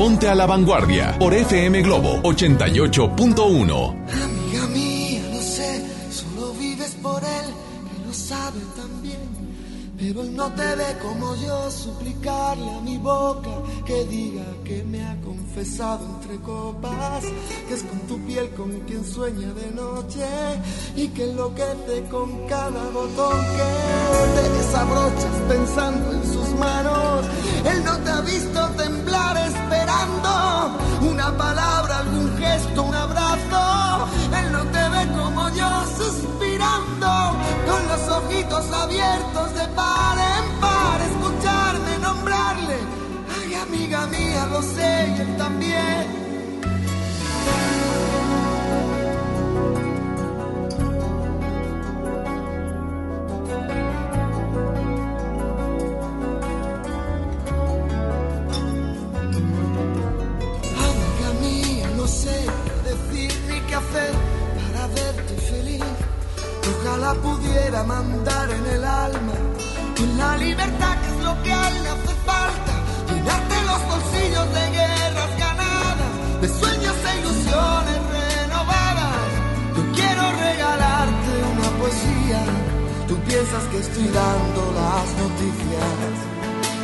Ponte a la vanguardia por FM Globo 88.1. Amiga mía, no sé, solo vives por él, que lo sabe también. Pero él no te ve como yo, suplicarle a mi boca que diga que me ha confesado entre copas, que es con tu piel con quien sueña de noche y que enloquece con cada botón que te desabrochas pensando en sus manos. Él no te ha visto gesto, piensas que.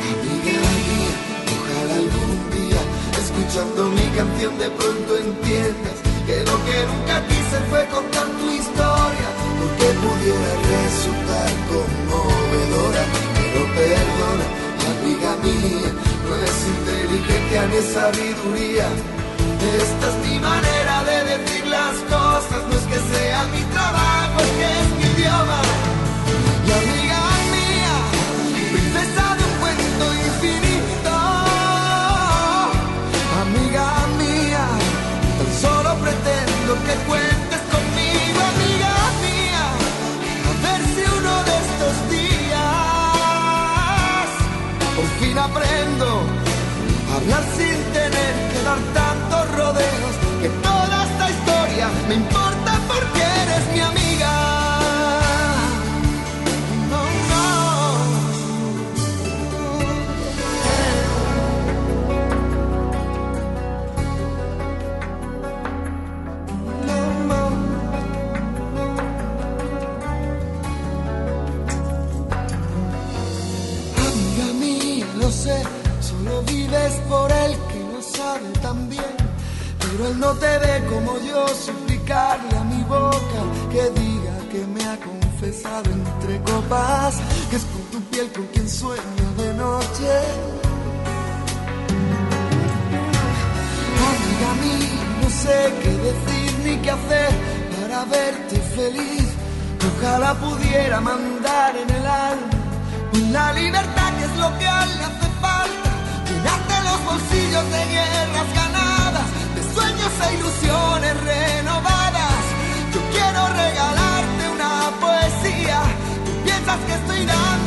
Amiga mía, ojalá algún día, escuchando mi canción, de pronto entiendas que lo que nunca quise fue contar tu historia, porque pudiera resultar conmovedora. Pero perdona, amiga mía, no es inteligencia ni sabiduría. Esta es mi manera de decir las cosas, no es que sea mi trabajo, es que es mi idioma. Pretendo que diga que me ha confesado entre copas, que es con tu piel con quien sueño de noche. Amiga mía, no sé qué decir ni qué hacer para verte feliz. Ojalá pudiera mandar en el alma la libertad que es lo que a le hace falta. Llenarte los bolsillos de guerras ganadas, de sueños e ilusiones renovadas. Quiero regalarte una poesía. Tú piensas que estoy dando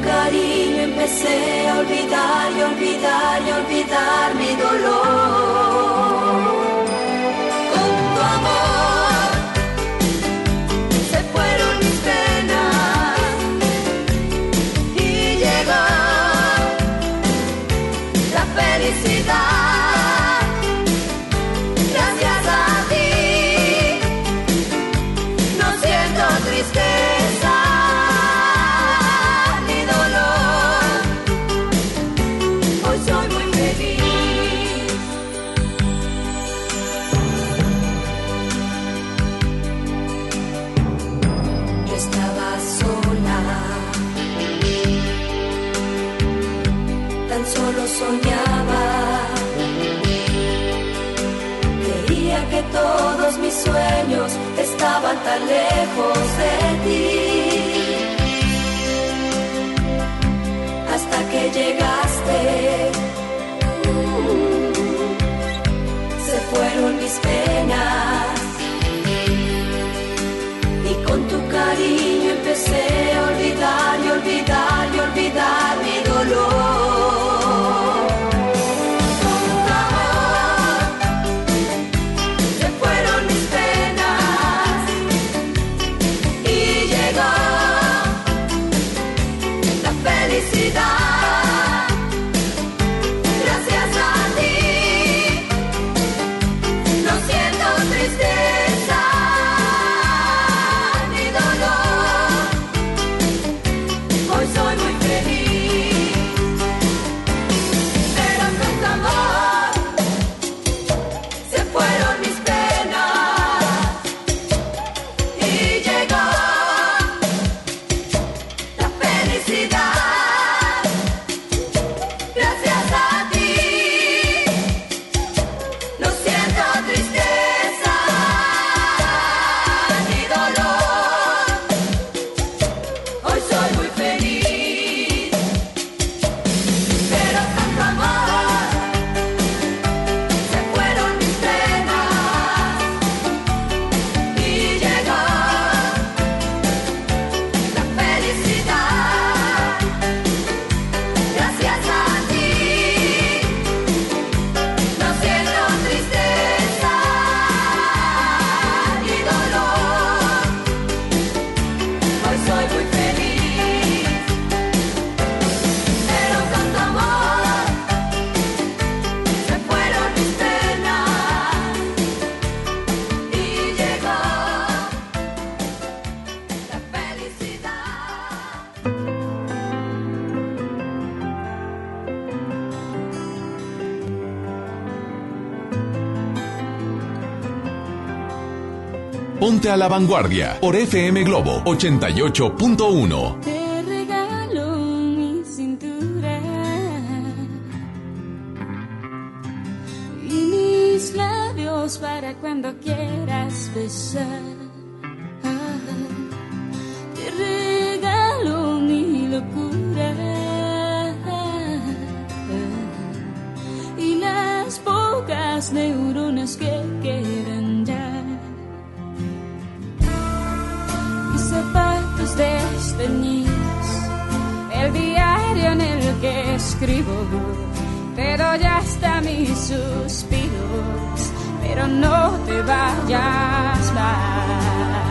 cariño empecé a olvidar y olvidar y olvidar mi dolor. Tan lejos de ti. Hasta que llegaste, se fueron mis penas. Y con tu cariño a la vanguardia por FM Globo 88.1. Te regalo mi cintura y mis labios para cuando quieras besar. Te regalo mi locura y las pocas neuronas que quedan el diario en el que escribo, te doy hasta mis suspiros, pero no te vayas más,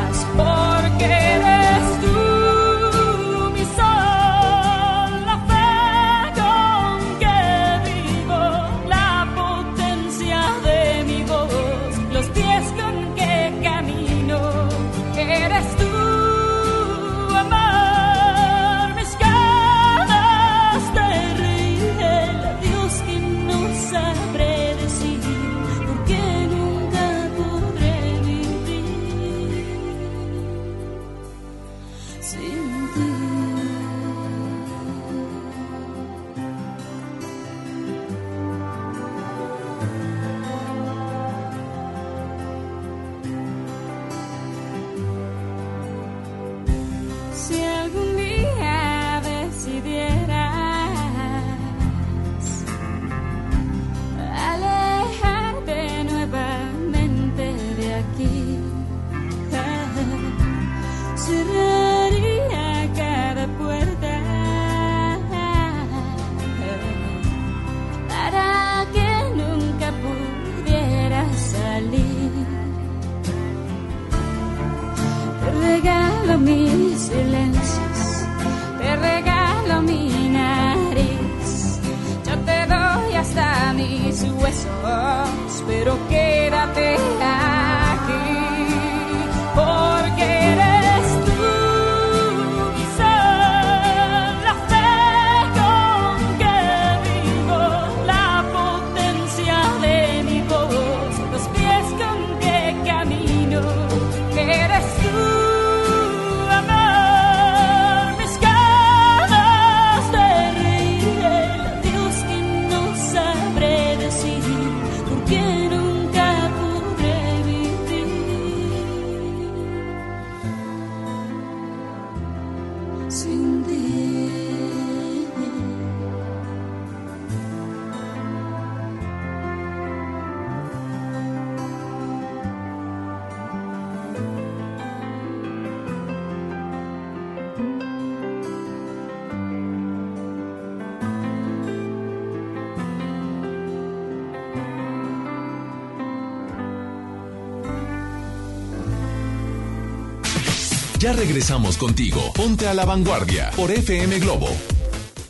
regresamos contigo. Ponte a la vanguardia por FM Globo.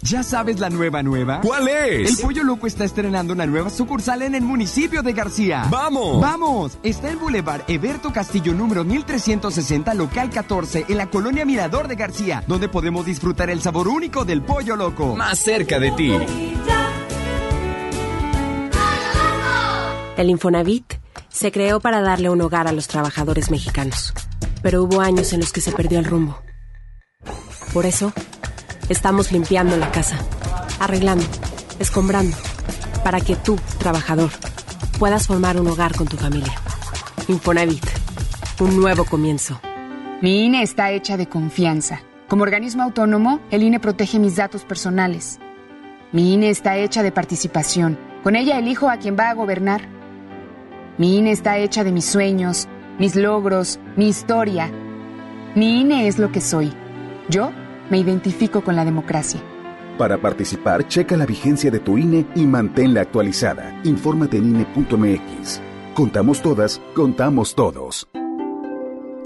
¿Ya sabes la nueva nueva? ¿Cuál es? El Pollo Loco está estrenando una nueva sucursal en el municipio de García. ¡Vamos! ¡Vamos! Está en Boulevard Eberto Castillo número 1360, local 14, en la colonia Mirador de García, donde podemos disfrutar el sabor único del Pollo Loco. Más cerca de ti. El Infonavit se creó para darle un hogar a los trabajadores mexicanos, pero hubo años en los que se perdió el rumbo. Por eso, estamos limpiando la casa, arreglando, escombrando, para que tú, trabajador, puedas formar un hogar con tu familia. Infonavit, un nuevo comienzo. Mi INE está hecha de confianza. Como organismo autónomo, el INE protege mis datos personales. Mi INE está hecha de participación. Con ella elijo a quien va a gobernar. Mi INE está hecha de mis sueños, mis logros, mi historia. Mi INE es lo que soy. Yo me identifico con la democracia. Para participar, checa la vigencia de tu INE y manténla actualizada. Infórmate en INE.mx. Contamos todas, contamos todos.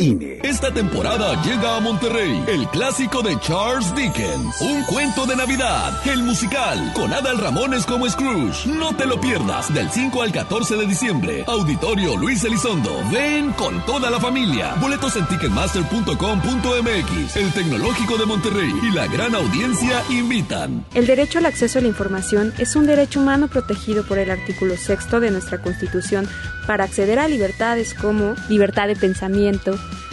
INE. Esta temporada llega a Monterrey el clásico de Charles Dickens, Un cuento de Navidad, el musical, con Adal Ramones como Scrooge. No te lo pierdas del 5 al 14 de diciembre. Auditorio Luis Elizondo. Ven con toda la familia. Boletos en ticketmaster.com.mx. El Tecnológico de Monterrey y la gran audiencia invitan. El derecho al acceso a la información es un derecho humano protegido por el artículo sexto de nuestra Constitución para acceder a libertades como libertad de pensamiento,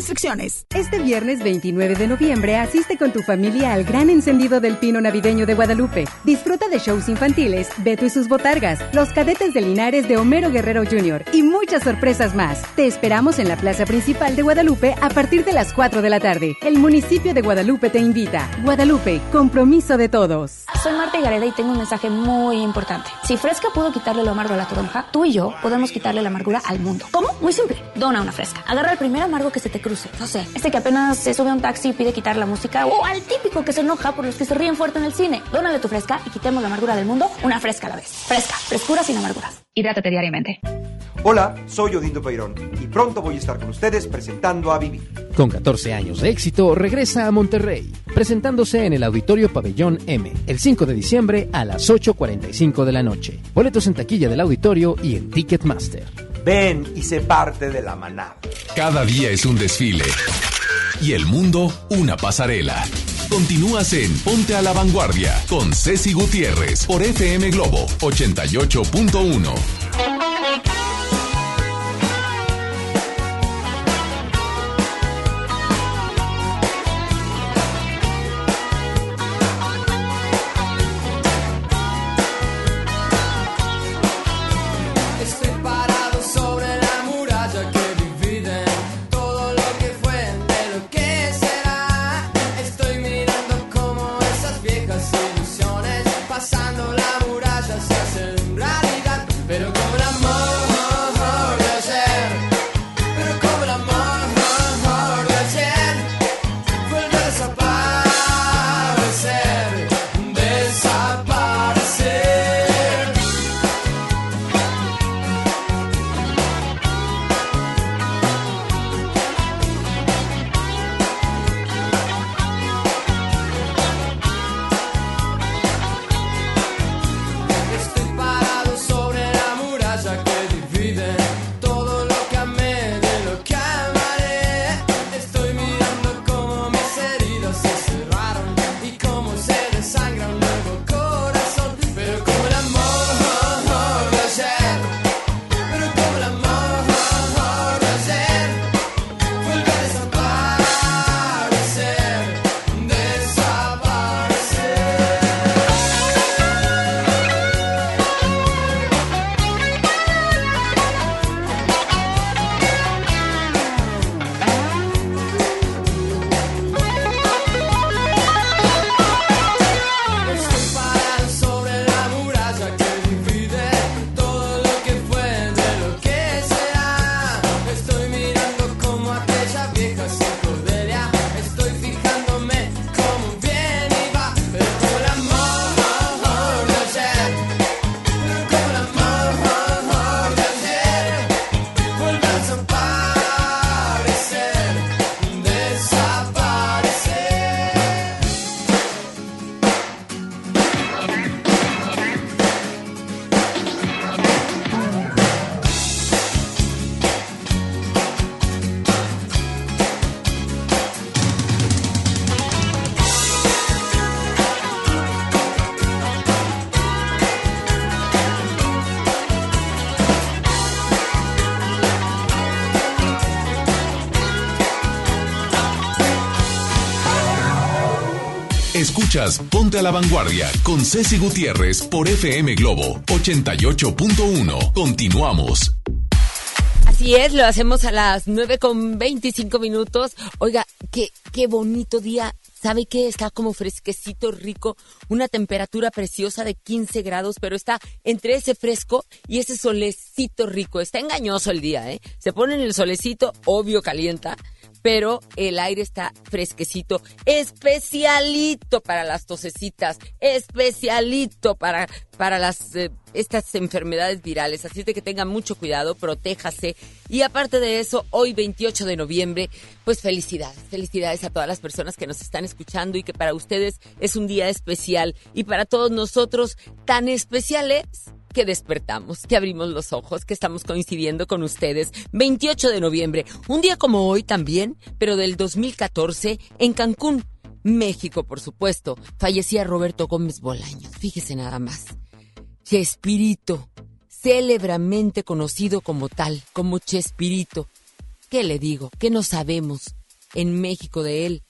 Restricciones. Este viernes 29 de noviembre asiste con tu familia al gran encendido del pino navideño de Guadalupe. Disfruta de shows infantiles, Beto y sus botargas, los cadetes de Linares de Homero Guerrero Jr. y muchas sorpresas más. Te esperamos en la plaza principal de Guadalupe a partir de las 4 de la tarde. El municipio de Guadalupe te invita. Guadalupe, compromiso de todos. Soy Marta Gareda y tengo un mensaje muy importante. Si Fresca pudo quitarle lo amargo a la toronja, tú y yo podemos quitarle la amargura al mundo. ¿Cómo? Muy simple. Dona una Fresca. Agarra el primer amargo que se te cruce. No sé, este que apenas se sube a un taxi y pide quitar la música. O al típico que se enoja por los que se ríen fuerte en el cine. Dónale tu Fresca y quitemos la amargura del mundo una Fresca a la vez. Fresca. Frescura sin amarguras. Hidrátate diariamente. Hola, soy Odindo Peirón y pronto voy a estar con ustedes presentando a Vivir. Con 14 años de éxito, regresa a Monterrey, presentándose en el Auditorio Pabellón M, el 5 de diciembre a las 8.45 de la noche. Boletos en taquilla del auditorio y en Ticketmaster. Ven y sé parte de la manada. Cada día es un desfile. Y el mundo una pasarela. Continúas en Ponte a la Vanguardia con Ceci Gutiérrez por FM Globo 88.1. pasando la muralla se hacen Ponte a la Vanguardia con Ceci Gutiérrez por FM Globo 88.1. Continuamos. Así es, lo hacemos a las 9 con 25 minutos. Oiga, qué, qué bonito día. ¿Sabe qué? Está como fresquecito, rico, una temperatura preciosa de 15 grados, pero está entre ese fresco y ese solecito rico. Está engañoso el día, ¿eh? Se pone en el solecito, obvio calienta, pero el aire está fresquecito, especialito para las tosecitas, especialito para, para las, eh, estas enfermedades virales. Así de que tengan mucho cuidado, protéjase. Y aparte de eso, hoy 28 de noviembre, pues felicidades, felicidades a todas las personas que nos están escuchando y que para ustedes es un día especial y para todos nosotros tan especiales que despertamos, que abrimos los ojos, que estamos coincidiendo con ustedes. 28 de noviembre, un día como hoy también, pero del 2014, en Cancún, México, por supuesto, fallecía Roberto Gómez Bolaños. Fíjese nada más. Chespirito, célebremente conocido como tal, como Chespirito. ¿Qué le digo? ¿Qué no sabemos en México de él?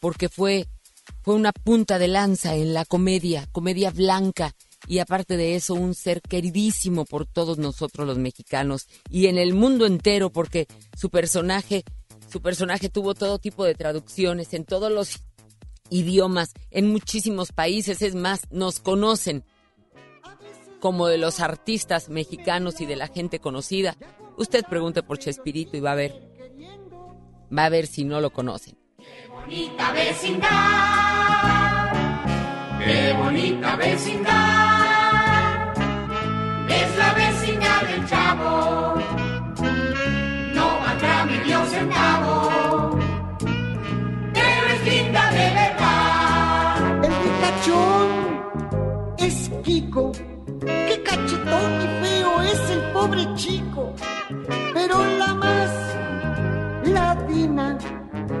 Porque fue, fue una punta de lanza en la comedia, comedia blanca, y aparte de eso, un ser queridísimo por todos nosotros los mexicanos y en el mundo entero, porque su personaje, su personaje tuvo todo tipo de traducciones en todos los idiomas, en muchísimos países, es más, nos conocen como de los artistas mexicanos y de la gente conocida. Usted pregunte por Chespirito y va a ver, va a ver si no lo conocen. bonita vecindad, qué bonita vecindad, es la vecina del chavo. No valdrá medio centavo, pero es linda de verdad. El picachón es Kiko, qué cachetón y feo es el pobre chico, pero la más latina.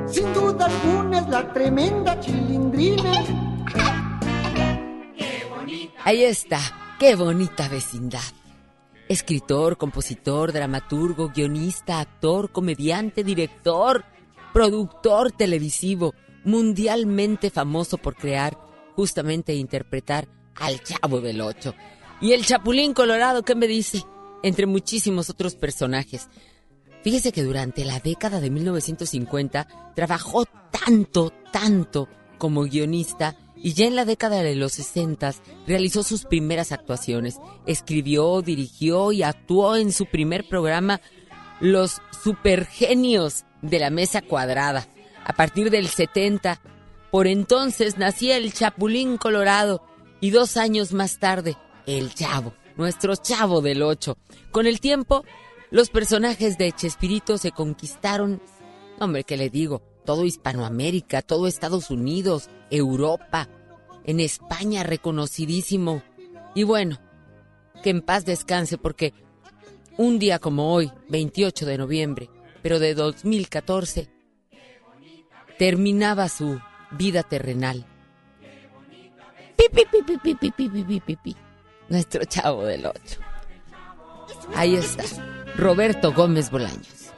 Sin duda alguna es la tremenda chilindrina. Ahí está qué bonita vecindad. Escritor, compositor, dramaturgo, guionista, actor, comediante, director, productor televisivo, mundialmente famoso por crear, justamente e interpretar al Chavo del Ocho. Y el Chapulín Colorado, ¿qué me dice? Entre muchísimos otros personajes. Fíjese que durante la década de 1950 trabajó tanto, tanto como guionista y ya en la década de los 60 realizó sus primeras actuaciones. Escribió, dirigió y actuó en su primer programa Los Supergenios de la Mesa Cuadrada. A partir del 70, por entonces nacía el Chapulín Colorado y dos años más tarde, el Chavo, nuestro Chavo del Ocho. Con el tiempo, los personajes de Chespirito se conquistaron, hombre, ¿qué le digo? Todo Hispanoamérica, todo Estados Unidos, Europa, en España reconocidísimo. Y bueno, que en paz descanse porque un día como hoy, 28 de noviembre, pero de 2014, terminaba su vida terrenal. Nuestro chavo del 8. Ahí está, Roberto Gómez Bolaños.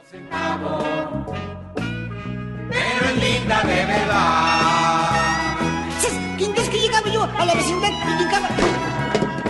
Pero es linda de verdad. ¿Quién crees que llegaba yo a la vecindad y llegaba?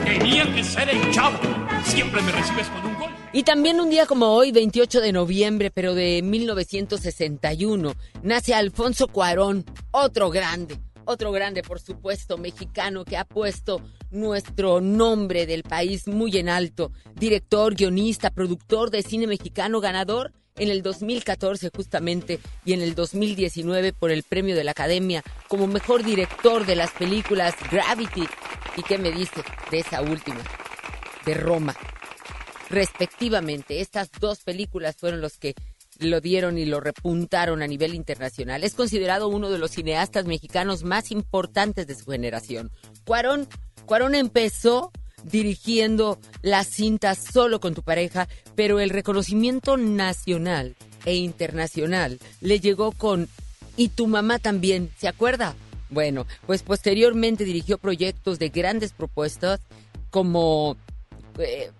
Tenía que ser el chavo. Siempre me recibes con un gol. Y también un día como hoy, 28 de noviembre, pero de 1961, nace Alfonso Cuarón, otro grande, otro grande, por supuesto, mexicano que ha puesto nuestro nombre del país muy en alto. Director, guionista, productor de cine mexicano, ganador en el 2014 justamente y en el 2019 por el premio de la Academia como mejor director de las películas Gravity. ¿Y qué me dice de esa última? De Roma. Respectivamente, estas dos películas fueron los que lo dieron y lo repuntaron a nivel internacional. Es considerado uno de los cineastas mexicanos más importantes de su generación. Cuarón, Cuarón empezó dirigiendo las cintas solo con tu pareja, pero el reconocimiento nacional e internacional le llegó con Y tu mamá también, ¿se acuerda? Bueno, pues posteriormente dirigió proyectos de grandes propuestas como... eh,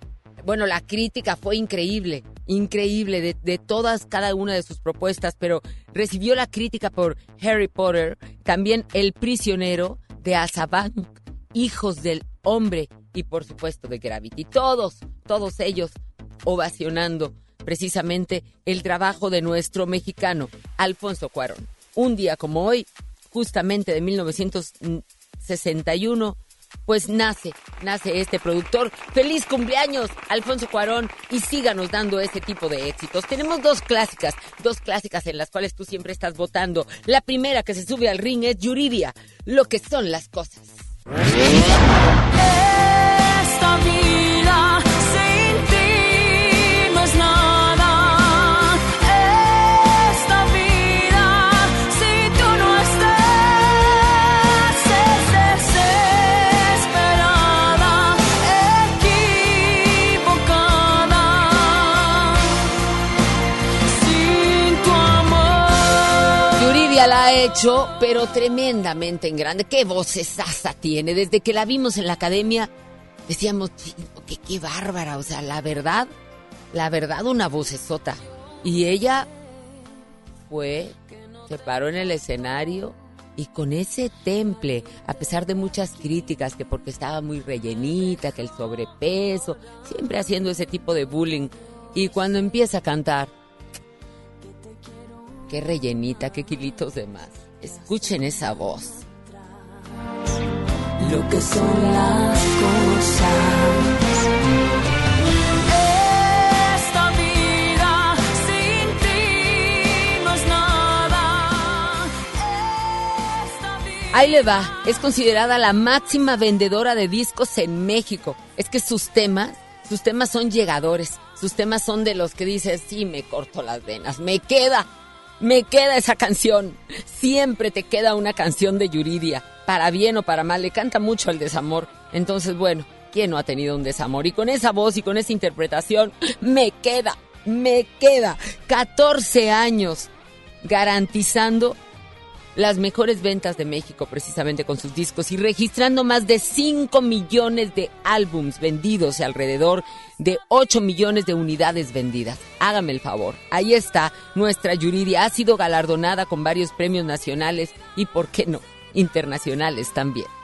bueno, la crítica fue increíble, increíble de, todas, cada una de sus propuestas, pero recibió la crítica por Harry Potter, también El prisionero de Azkaban, Hijos del Hombre y por supuesto de Gravity. Todos, todos ellos ovacionando precisamente el trabajo de nuestro mexicano, Alfonso Cuarón. Un día como hoy, justamente de 1961, pues nace, nace este productor. Feliz cumpleaños, Alfonso Cuarón, y síganos dando ese tipo de éxitos. Tenemos dos clásicas, dos clásicas en las cuales tú siempre estás votando. La primera que se sube al ring es Yuridia, lo que son las cosas. Hecho, pero tremendamente en grande. Qué vocesasa tiene. Desde que la vimos en la academia, decíamos, "Chingo, que qué bárbara. O sea, la verdad, la verdad, una vocesota. Y ella fue, se paró en el escenario y con ese temple, a pesar de muchas críticas, que porque estaba muy rellenita, que el sobrepeso, siempre haciendo ese tipo de bullying. Y cuando empieza a cantar, qué rellenita, qué kilitos de más. Escuchen esa voz. Lo que son las cosas. Esta vida sin ti no es nada. Ahí le va, es considerada la máxima vendedora de discos en México. Es que sus temas, sus temas son llegadores. Sus temas son de los que dices, sí, me corto las venas, me queda, me queda esa canción. Siempre te queda una canción de Yuridia, para bien o para mal. Le canta mucho el desamor. Entonces, bueno, ¿quién no ha tenido un desamor? Y con esa voz y con esa interpretación, me queda, me queda 14 años garantizando las mejores ventas de México precisamente con sus discos y registrando más de 5 millones de álbums vendidos y alrededor de 8 millones de unidades vendidas. Hágame el favor. Ahí está nuestra Yuridia. Ha sido galardonada con varios premios nacionales y, ¿por qué no?, internacionales también.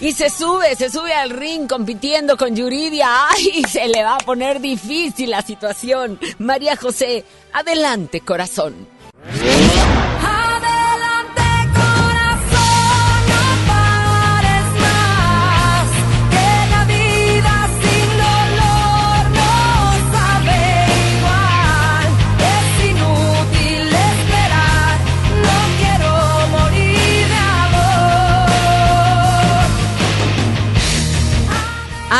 Y se sube, se sube al ring compitiendo con Yuridia. ¡Ay! Se le va a poner difícil la situación. María José, adelante, corazón.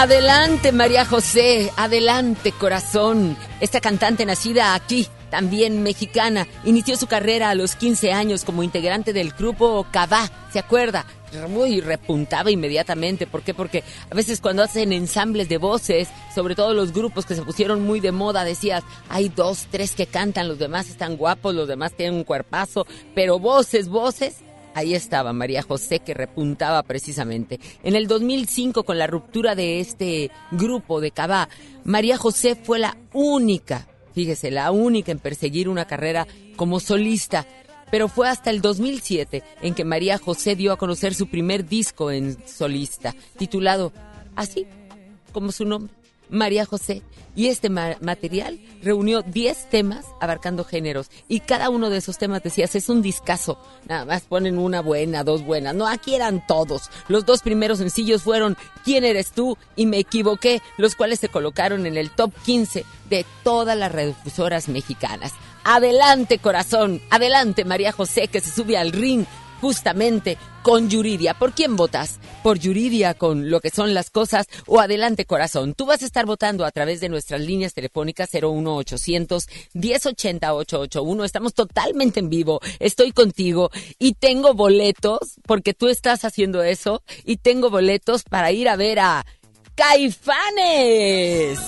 Adelante, María José, adelante, corazón. Esta cantante nacida aquí, también mexicana, inició su carrera a los 15 años como integrante del grupo Cabá, ¿se acuerda? Muy repuntaba inmediatamente. ¿Por qué? Porque a veces cuando hacen ensambles de voces, sobre todo los grupos que se pusieron muy de moda, decías, hay dos, tres que cantan, los demás están guapos, los demás tienen un cuerpazo, pero voces, voces, Ahí estaba María José que repuntaba precisamente. En el 2005, con la ruptura de este grupo de Cabá, María José fue la única, fíjese, la única en perseguir una carrera como solista. Pero fue hasta el 2007 en que María José dio a conocer su primer disco en solista, titulado así como su nombre, María José. Y este material reunió 10 temas abarcando géneros. Y cada uno de esos temas, decías, es un discazo. Nada más ponen una buena, dos buenas. No, aquí eran todos. Los dos primeros sencillos fueron ¿Quién eres tú? y Me equivoqué, los cuales se colocaron en el top 15 de todas las redifusoras mexicanas. Adelante, corazón. Adelante, María José, que se sube al ring justamente con Yuridia. ¿Por quién votas? ¿Por Yuridia con lo que son las cosas o adelante corazón? Tú vas a estar votando a través de nuestras líneas telefónicas 01800 1080 881. Estamos totalmente en vivo. Estoy contigo y tengo boletos porque tú estás haciendo eso y tengo boletos para ir a ver a Caifanes.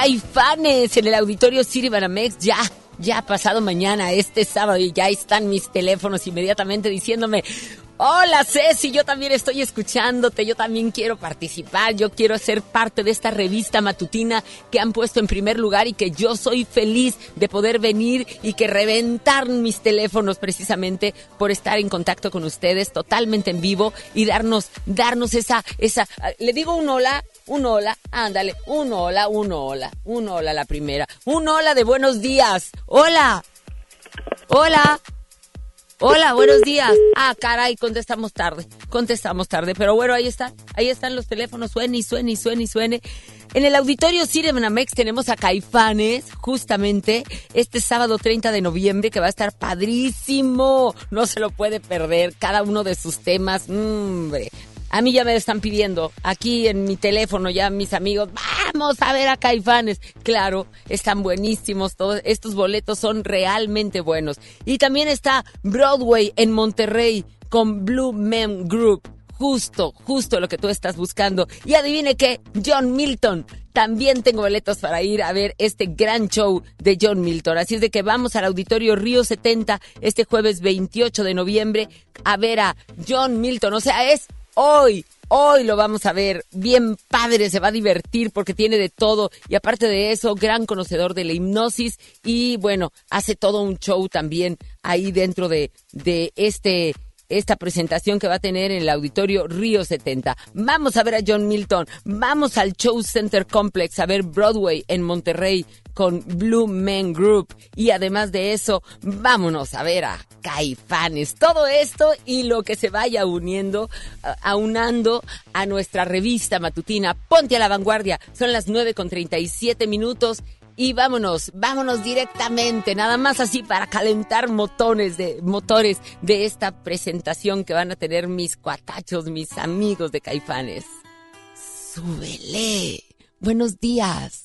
Caifanes en el auditorio City Banamex. Ya ya pasado mañana, este sábado, y ya están mis teléfonos inmediatamente diciéndome, hola Ceci, yo también estoy escuchándote, yo también quiero participar, yo quiero ser parte de esta revista matutina que han puesto en primer lugar y que yo soy feliz de poder venir y que reventar mis teléfonos precisamente por estar en contacto con ustedes totalmente en vivo y darnos, darnos esa, esa, le digo un hola un hola, ándale, un hola, un hola, un hola la primera, un hola de buenos días, hola, hola. Hola, buenos días. Ah, caray, contestamos tarde. Contestamos tarde. Pero bueno, ahí están. Ahí están los teléfonos. Suene y suene y suene y suene. En el auditorio Cinemex tenemos a Caifanes, justamente, este sábado 30 de noviembre, que va a estar padrísimo. No se lo puede perder. Cada uno de sus temas. hombre, a mí ya me están pidiendo aquí en mi teléfono ya mis amigos, vamos a ver a Caifanes. Claro, están buenísimos, todos estos boletos son realmente buenos. Y también está Broadway en Monterrey con Blue Men Group. Justo, justo lo que tú estás buscando. Y adivine qué, John Milton. También tengo boletos para ir a ver este gran show de John Milton. Así es de que vamos al Auditorio Río 70 este jueves 28 de noviembre a ver a John Milton. O sea, es hoy, hoy lo vamos a ver bien padre, se va a divertir porque tiene de todo y aparte de eso, gran conocedor de la hipnosis y bueno, hace todo un show también ahí dentro de, de este esta presentación que va a tener en el auditorio Río 70. Vamos a ver a John Milton, vamos al Show Center Complex a ver Broadway en Monterrey con Blue Men Group y además de eso, vámonos a ver a Caifanes. Todo esto y lo que se vaya uniendo, aunando a nuestra revista matutina Ponte a la vanguardia. Son las 9 con 37 minutos y vámonos, vámonos directamente, nada más así para calentar motores de motores de esta presentación que van a tener mis cuatachos, mis amigos de Caifanes. Súbele. Buenos días.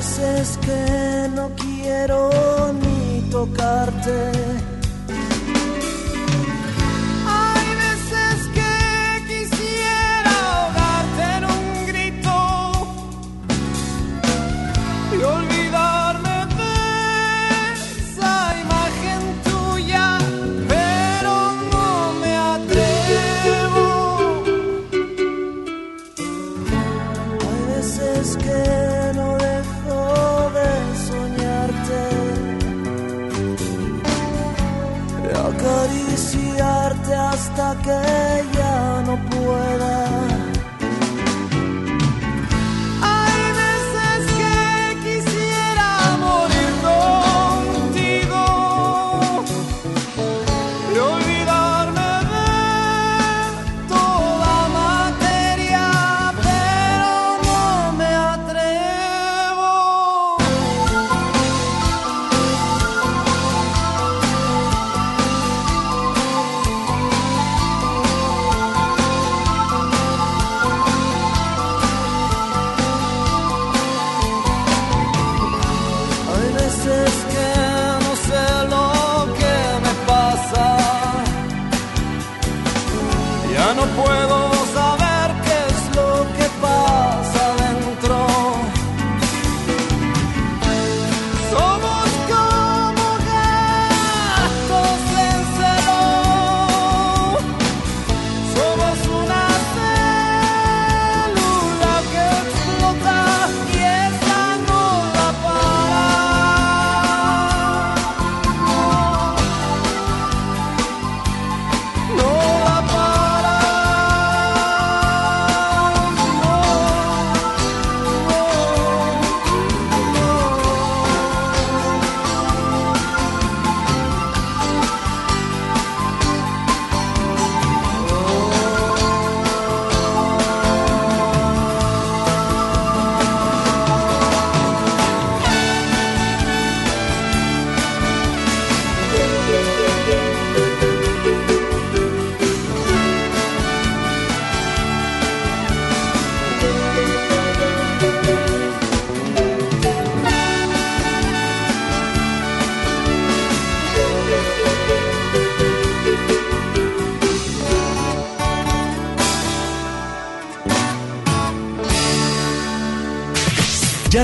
veces que no quiero ni tocarte.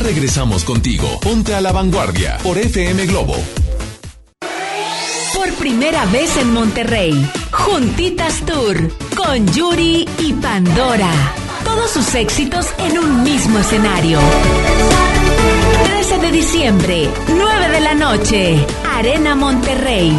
Regresamos contigo. Ponte a la vanguardia por FM Globo. Por primera vez en Monterrey, Juntitas Tour con Yuri y Pandora. Todos sus éxitos en un mismo escenario. 13 de diciembre, 9 de la noche, Arena Monterrey.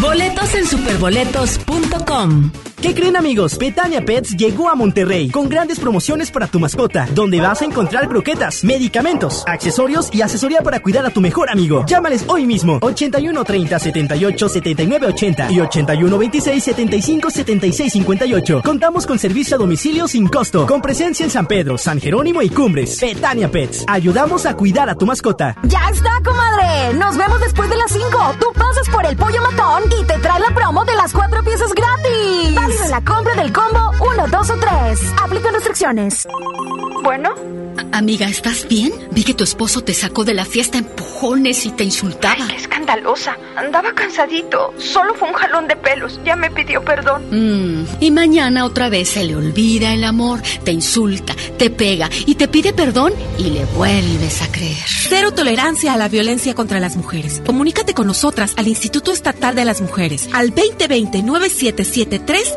Boletos en superboletos.com. ¿Qué creen amigos? Betania Pets llegó a Monterrey con grandes promociones para tu mascota, donde vas a encontrar croquetas, medicamentos, accesorios y asesoría para cuidar a tu mejor amigo. Llámales hoy mismo 81 30 78 79 80 y 81 26 75 76 58. Contamos con servicio a domicilio sin costo, con presencia en San Pedro, San Jerónimo y Cumbres. Betania Pets, ayudamos a cuidar a tu mascota. ¡Ya está, comadre! Nos vemos después de las 5. Tú pasas por el pollo matón y te trae la promo de las cuatro piezas gratis. Válido en la compra del combo 1, 2 o 3. Aplican restricciones. Bueno. Amiga, ¿estás bien? Vi que tu esposo te sacó de la fiesta empujones y te insultaba. Ay, qué escandalosa. Andaba cansadito. Solo fue un jalón de pelos. Ya me pidió perdón. Mm, y mañana otra vez se le olvida el amor, te insulta, te pega y te pide perdón y le vuelves a creer. Cero tolerancia a la violencia contra las mujeres. Comunícate con nosotras al Instituto Estatal de las Mujeres al 2020-9773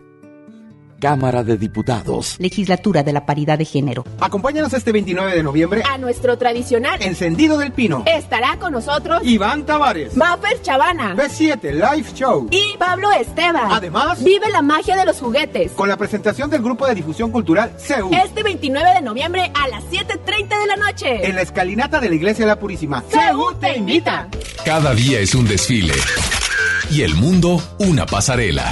Cámara de Diputados. Legislatura de la Paridad de Género. Acompáñanos este 29 de noviembre a nuestro tradicional Encendido del Pino. Estará con nosotros Iván Tavares, Maffer Chavana, B7 Live Show y Pablo Esteban. Además, vive la magia de los juguetes con la presentación del grupo de difusión cultural CEU. Este 29 de noviembre a las 7:30 de la noche en la escalinata de la Iglesia de la Purísima. CEU te invita. Cada día es un desfile y el mundo una pasarela.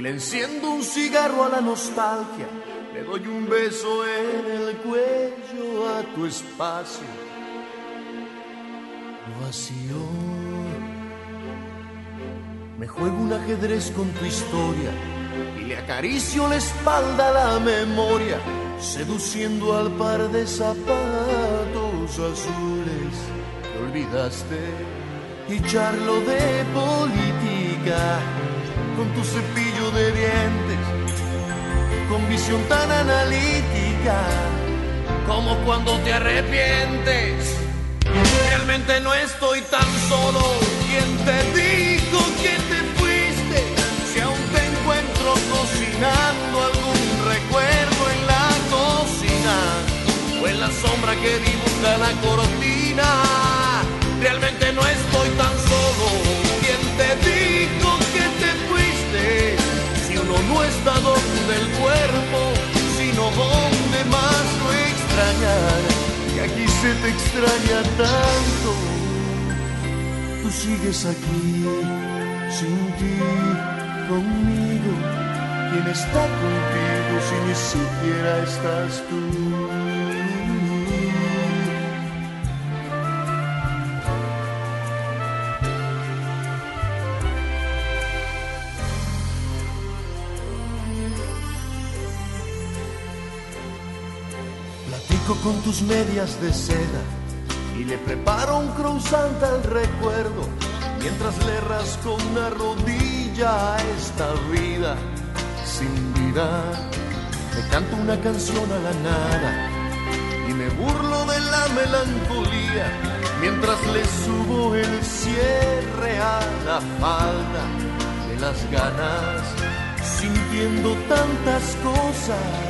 y le enciendo un cigarro a la nostalgia. Le doy un beso en el cuello a tu espacio vacío. Me juego un ajedrez con tu historia y le acaricio la espalda a la memoria, seduciendo al par de zapatos azules que olvidaste y charlo de política con tu cepillo de dientes, con visión tan analítica como cuando te arrepientes. Realmente no estoy tan solo. ¿Quién te dijo que te fuiste? Si aún te encuentro cocinando algún recuerdo en la cocina o en la sombra que dibuja la cortina. Realmente no estoy Y aquí se te extraña tanto. Tú sigues aquí, sin ti, conmigo. ¿Quién está contigo si ni siquiera estás tú? Con tus medias de seda y le preparo un croissant al recuerdo mientras le rasco una rodilla a esta vida sin vida. Le canto una canción a la nada y me burlo de la melancolía mientras le subo el cierre a la falda de las ganas, sintiendo tantas cosas.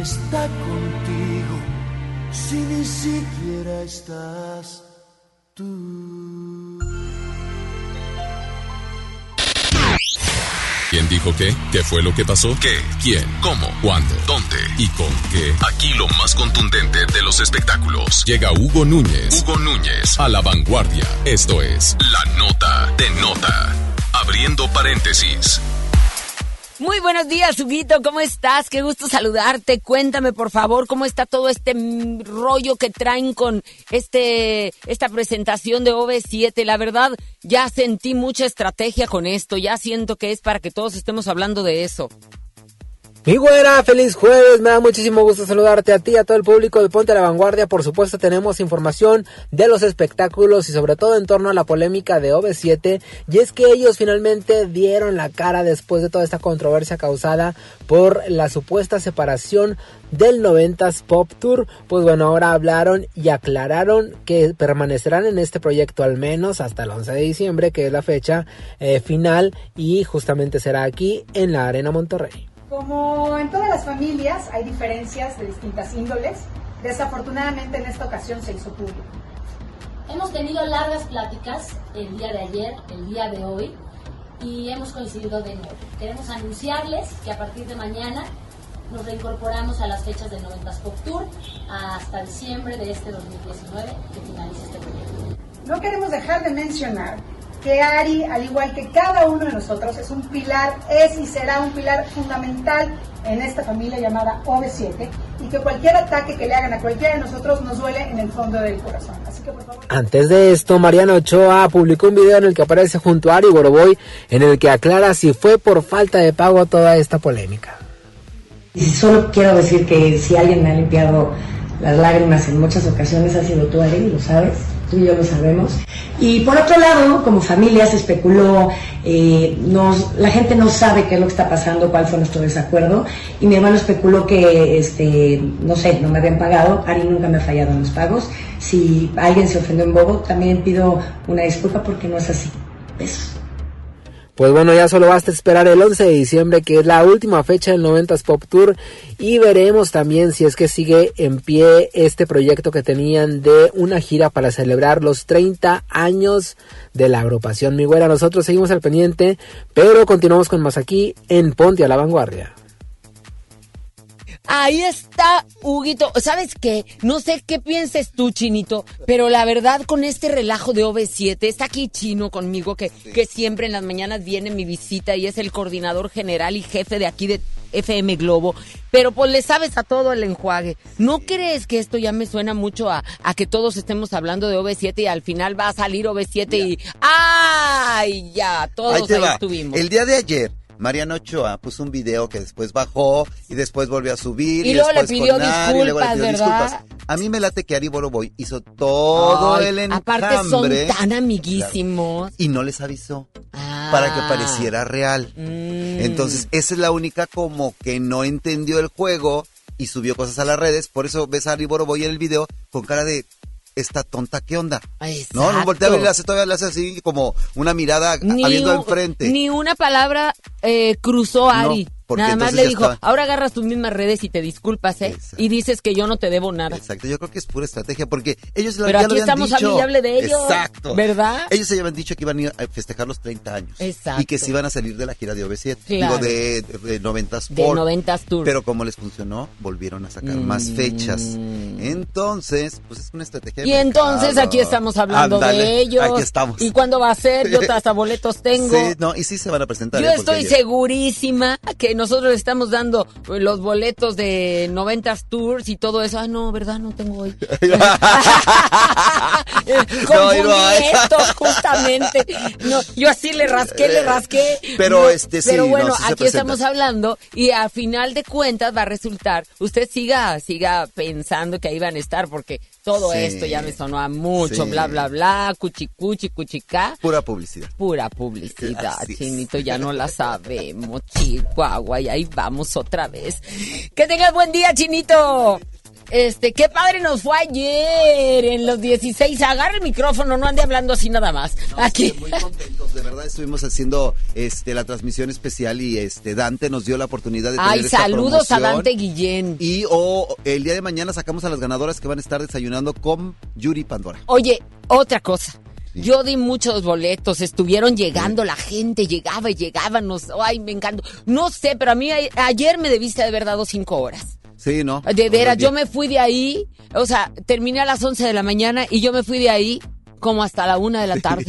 está contigo? Si ni siquiera estás tú. ¿Quién dijo qué? ¿Qué fue lo que pasó? ¿Qué? ¿Quién? ¿Cómo? ¿Cuándo? ¿Dónde? ¿Y con qué? Aquí lo más contundente de los espectáculos. Llega Hugo Núñez. Hugo Núñez a la vanguardia. Esto es La Nota de Nota. Abriendo paréntesis. Muy buenos días, Huguito, ¿cómo estás? Qué gusto saludarte. Cuéntame, por favor, cómo está todo este rollo que traen con este esta presentación de OV7. La verdad, ya sentí mucha estrategia con esto. Ya siento que es para que todos estemos hablando de eso. Mi güera, feliz jueves, me da muchísimo gusto saludarte a ti, a todo el público de Ponte a la Vanguardia. Por supuesto tenemos información de los espectáculos y sobre todo en torno a la polémica de OV7. Y es que ellos finalmente dieron la cara después de toda esta controversia causada por la supuesta separación del 90s Pop Tour. Pues bueno, ahora hablaron y aclararon que permanecerán en este proyecto al menos hasta el 11 de diciembre, que es la fecha eh, final y justamente será aquí en la Arena Monterrey. Como en todas las familias hay diferencias de distintas índoles, desafortunadamente en esta ocasión se hizo público. Hemos tenido largas pláticas el día de ayer, el día de hoy, y hemos coincidido de nuevo. Queremos anunciarles que a partir de mañana nos reincorporamos a las fechas del 90 Pop Tour hasta diciembre de este 2019 que finaliza este proyecto. No queremos dejar de mencionar que Ari, al igual que cada uno de nosotros, es un pilar, es y será un pilar fundamental en esta familia llamada OV7 y que cualquier ataque que le hagan a cualquiera de nosotros nos duele en el fondo del corazón. Así que por favor. Antes de esto, Mariano Ochoa publicó un video en el que aparece junto a Ari Boroboy en el que aclara si fue por falta de pago toda esta polémica. Y solo quiero decir que si alguien me ha limpiado las lágrimas en muchas ocasiones ha sido tú, Ari, lo sabes, tú y yo lo sabemos. Y por otro lado, como familia se especuló, eh, la gente no sabe qué es lo que está pasando, cuál fue nuestro desacuerdo, y mi hermano especuló que, este, no sé, no me habían pagado, Ari nunca me ha fallado en los pagos. Si alguien se ofendió en Bobo, también pido una disculpa porque no es así. Besos. Pues bueno, ya solo basta esperar el 11 de diciembre, que es la última fecha del 90s Pop Tour, y veremos también si es que sigue en pie este proyecto que tenían de una gira para celebrar los 30 años de la agrupación Mi Güera. Nosotros seguimos al pendiente, pero continuamos con más aquí en Ponte a la Vanguardia. Ahí está, Huguito. ¿Sabes qué? No sé qué pienses tú, Chinito, pero la verdad con este relajo de OV7, está aquí Chino conmigo, que, que siempre en las mañanas viene mi visita y es el coordinador general y jefe de aquí de FM Globo, pero pues le sabes a todo el enjuague. ¿No crees que esto ya me suena mucho a, a que todos estemos hablando de OV7 y al final va a salir OV7 y... ¡Ay! Ya, todos Ahí ahí, estuvimos. El día de ayer, Mariano Ochoa puso un video que después bajó y después volvió a subir. Y luego le después pidió con Ari, y luego le disculpas, pidió ¿verdad? disculpas. A mí me late que Ari Boroboy hizo todo Ay, el enjambre. Aparte son tan amiguísimos. Y no les avisó Ah. para que pareciera real. Mm. Entonces, esa es la única como que no entendió el juego y subió cosas a las redes. Por eso ves a Ari Boroboy en el video con cara de esta tonta, ¿qué onda? No, no voltea a ver, le hace, todavía le hace así como una mirada Ni habiendo enfrente. Ni una palabra eh, cruzó Ari. Porque Nada más le dijo, estaba- ahora agarras tus mismas redes y te disculpas, ¿eh? Y dices que yo no te debo nada. Exacto, yo creo que es pura estrategia porque ellos Pero ya aquí lo estamos dicho. hable de ellos. Exacto. ¿Verdad? Ellos se habían dicho que iban a ir a festejar los 30 años. Exacto. Y que se iban a salir de la gira de OV7. Claro. Digo, de, de, de 90s De Sport. 90s Tour. Pero como les funcionó, volvieron a sacar más fechas. Entonces, pues es una estrategia. de Y entonces aquí estamos hablando de ellos. Aquí estamos. ¿Y cuándo va a ser? Yo hasta boletos tengo. Sí, no, y sí se van a presentar. Yo ¿eh? Estoy segurísima que nosotros le estamos dando los boletos de 90s Tours y todo eso. Ah, no, ¿verdad? No tengo hoy. Confundí no esto, justamente. No, yo así le rasqué, le rasqué. Pero, este, sí, Pero no, bueno, sí aquí estamos hablando y a final de cuentas va a resultar, usted siga, siga pensando que ahí van a estar porque todo Sí. esto ya me sonó a mucho, Sí. bla, bla, bla, cuchicuchi, cuchicá. Pura publicidad. Pura publicidad, Así es. Chinito, ya no la sabemos, Chihuahua, ahí vamos otra vez. Que tengas buen día, Chinito. Este, qué padre nos fue ayer en los 16. Agarra el micrófono, no ande hablando así nada más. Aquí. Muy contentos, de verdad estuvimos haciendo este la transmisión especial y este Dante nos dio la oportunidad de tener Ay, esta saludos a. Dante Guillén. Y o el día de mañana sacamos a las ganadoras que van a estar desayunando con Yuri Pandora. Oye, otra cosa. Yo di muchos boletos, estuvieron llegando la gente, llegaba y llegaba, nos, ay, me encantó. No sé, pero a mí a- ayer me debiste de haber dado cinco horas. Sí, ¿no? De veras, yo me fui de ahí, o sea, terminé a las 11 de la mañana y yo me fui de ahí como hasta la una de la tarde.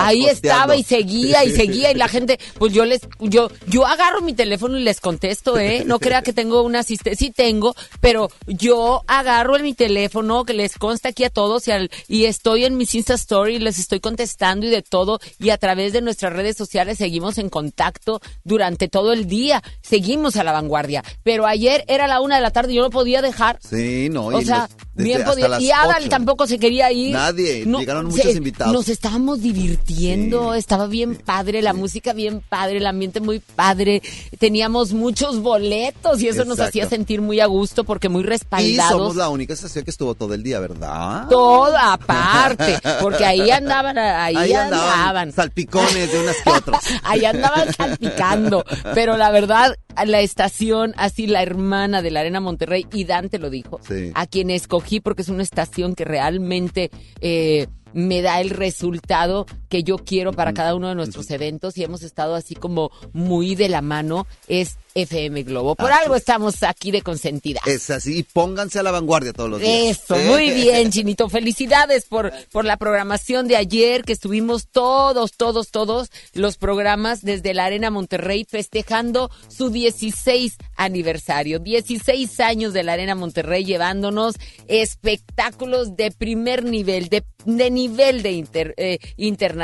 Ahí estaba y seguía y seguía y la gente, pues yo les, yo, yo agarro mi teléfono y les contesto, ¿eh? No crea que tengo un asistente, sí tengo, pero yo agarro en mi teléfono que les consta aquí a todos y, al- y estoy en mis Insta Story, les estoy contestando y de todo y a través de nuestras redes sociales seguimos en contacto durante todo el día, seguimos a la vanguardia, pero ayer era la una de la tarde y yo no podía dejar. Sí, no. O y sea, los- bien podía. Y Adal tampoco se quería ir. Nadie, llegaron muchos invitados. Nos estábamos divirtiendo, estaba bien padre, la música bien padre, el ambiente muy padre. Teníamos muchos boletos y eso nos hacía sentir muy a gusto porque muy Y respaldados. somos la única estación que estuvo todo el día, ¿verdad? Toda aparte, porque ahí andaban, ahí, Ahí andaban. andaban salpicones de unas que otras. Ahí andaban salpicando. Pero la verdad, la estación, así la hermana de la Arena Monterrey, y Dante lo dijo, Sí. a quien escogí porque es una estación que realmente eh, me da el resultado que yo quiero para cada uno de nuestros eventos y hemos estado así como muy de la mano, es FM Globo. Por algo es. estamos aquí de consentida. Es así, y pónganse a la vanguardia todos los días. Eso, ¿Eh? muy bien, Chinito. Felicidades por, por la programación de ayer, que estuvimos todos, todos, todos los programas desde la Arena Monterrey festejando su 16 aniversario. 16 años de la Arena Monterrey llevándonos espectáculos de primer nivel, de, de nivel de inter- eh, internacional.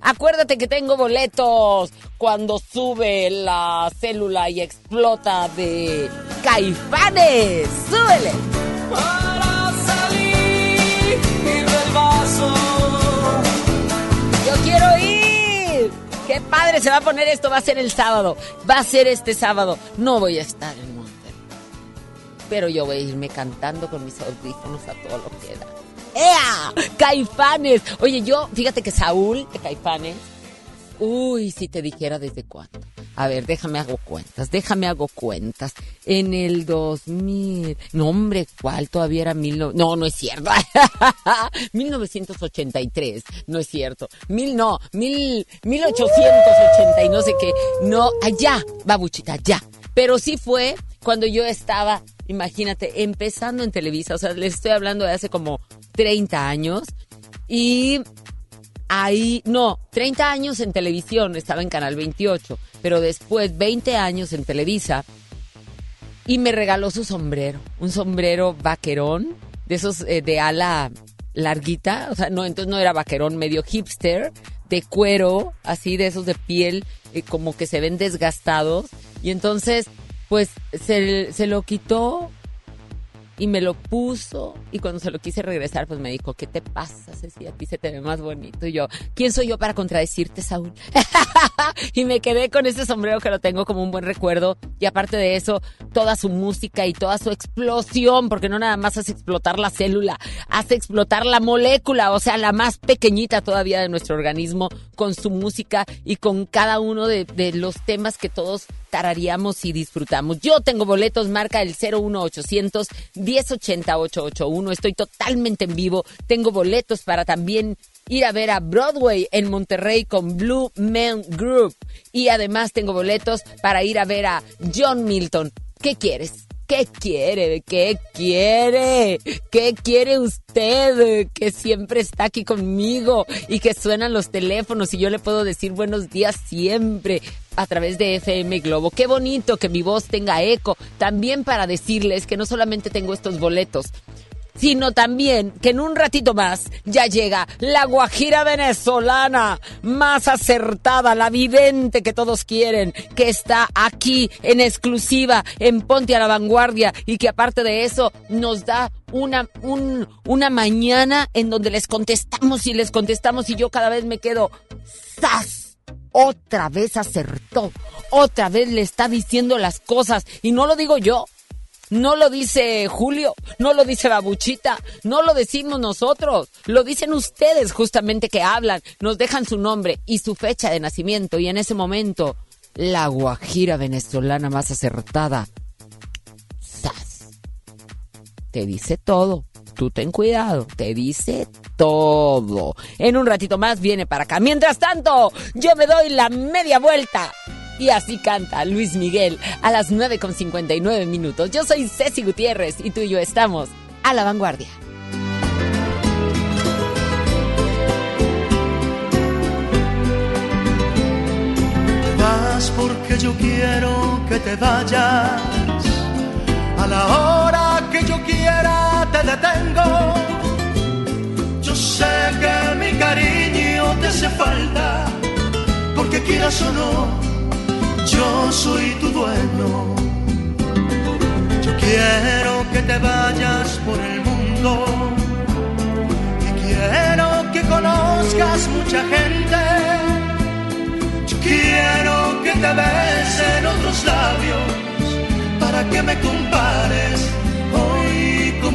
Acuérdate que tengo boletos cuando sube la célula y explota de Caifanes. ¡Súbele! Para salir del vaso. Yo quiero ir. Qué padre se va a poner esto. Va a ser el sábado. Va a ser este sábado. No voy a estar en Monterrey. Pero yo voy a irme cantando con mis audífonos a todo lo que da. ¡Ea! ¡Caifanes! Oye, yo, fíjate que Saúl de Caifanes. Uy, si te dijera desde cuándo. A ver, déjame hago cuentas, déjame hago cuentas. En el 2000, no hombre, ¿cuál? Todavía era mil no, no, es cierto. 1983, no es cierto. Mil, no, mil, 1880 y no sé qué. No, allá, babuchita, ya. Pero sí fue cuando yo estaba, imagínate, empezando en Televisa, o sea, les estoy hablando de hace como 30 años. Y ahí, no, 30 años en televisión, estaba en Canal 28, pero después 20 años en Televisa y me regaló su sombrero, un sombrero vaquerón, de esos eh, de ala larguita, o sea, no, entonces no era vaquerón, medio hipster, de cuero, así de esos de piel, eh, como que se ven desgastados, y entonces, pues, se, se lo quitó y me lo puso y cuando se lo quise regresar pues me dijo, ¿qué te pasa, Ceci? A ti se te ve más bonito. Y yo, ¿quién soy yo para contradecirte, Saúl? y me quedé con ese sombrero que lo tengo como un buen recuerdo y aparte de eso, toda su música y toda su explosión, porque no nada más hace explotar la célula, hace explotar la molécula, o sea, la más pequeñita todavía de nuestro organismo con su música y con cada uno de, de los temas que todos tararíamos y disfrutamos. Yo tengo boletos, marca el 01800 1080 881. Estoy totalmente en vivo. Tengo boletos para también ir a ver a Broadway en Monterrey con Blue Man Group. Y además tengo boletos para ir a ver a John Milton. ¿Qué quieres? ¿Qué quiere? ¿Qué quiere? ¿Qué quiere usted? Que siempre está aquí conmigo y que suenan los teléfonos y yo le puedo decir buenos días siempre a través de FM Globo. Qué bonito que mi voz tenga eco. También para decirles que no solamente tengo estos boletos, sino también que en un ratito más ya llega la guajira venezolana más acertada, la vidente que todos quieren, que está aquí en exclusiva en Ponte a la Vanguardia y que aparte de eso nos da una, un, una mañana en donde les contestamos y les contestamos y yo cada vez me quedo ¡zas! Otra vez acertó, otra vez le está diciendo las cosas y no lo digo yo, no lo dice Julio, no lo dice Babuchita, no lo decimos nosotros, lo dicen ustedes justamente que hablan, nos dejan su nombre y su fecha de nacimiento y en ese momento la guajira venezolana más acertada. ¡Sas! Te dice todo. Tú ten cuidado, te dice todo. En un ratito más viene para acá. Mientras tanto, yo me doy la media vuelta. Y así canta Luis Miguel a las 9.59 minutos. Yo soy Ceci Gutiérrez y tú y yo estamos a la vanguardia. Vas porque yo quiero que te vayas. A la hora te detengo. Yo sé que mi cariño te hace falta. Porque quieras o no, yo soy tu dueño. Yo quiero que te vayas por el mundo y quiero que conozcas mucha gente. Yo quiero que te besen otros labios para que me compares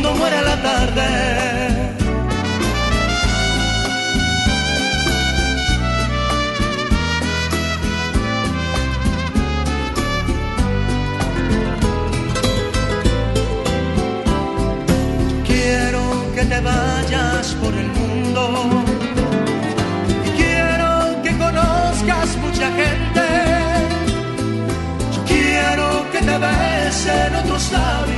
cuando muera la tarde. Quiero que te vayas por el mundo y quiero que conozcas mucha gente. Quiero que te besen otros labios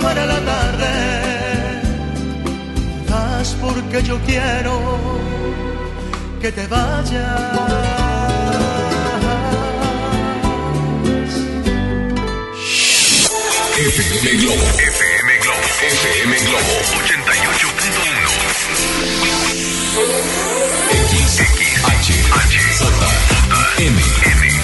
muera la tarde. Vas porque yo quiero que te vayas. FM Globo. FM Globo. FM Globo 88.1. X, X, H, H, J, M,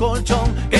colchón. Que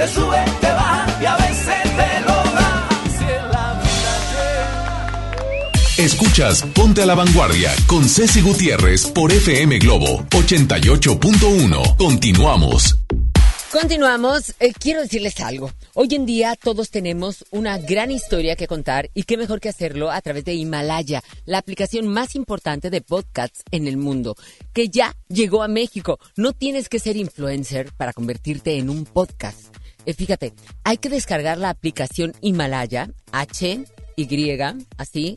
te te y a veces te lo. Si en la vida. Escuchas Ponte a la Vanguardia con Ceci Gutiérrez por FM Globo 88.1. Continuamos. Continuamos. Eh, quiero decirles algo. Hoy en día todos tenemos una gran historia que contar y qué mejor que hacerlo a través de Himalaya, la aplicación más importante de podcasts en el mundo, que ya llegó a México. No tienes que ser influencer para convertirte en un podcast. Eh, fíjate, hay que descargar la aplicación Himalaya, H, Y, así.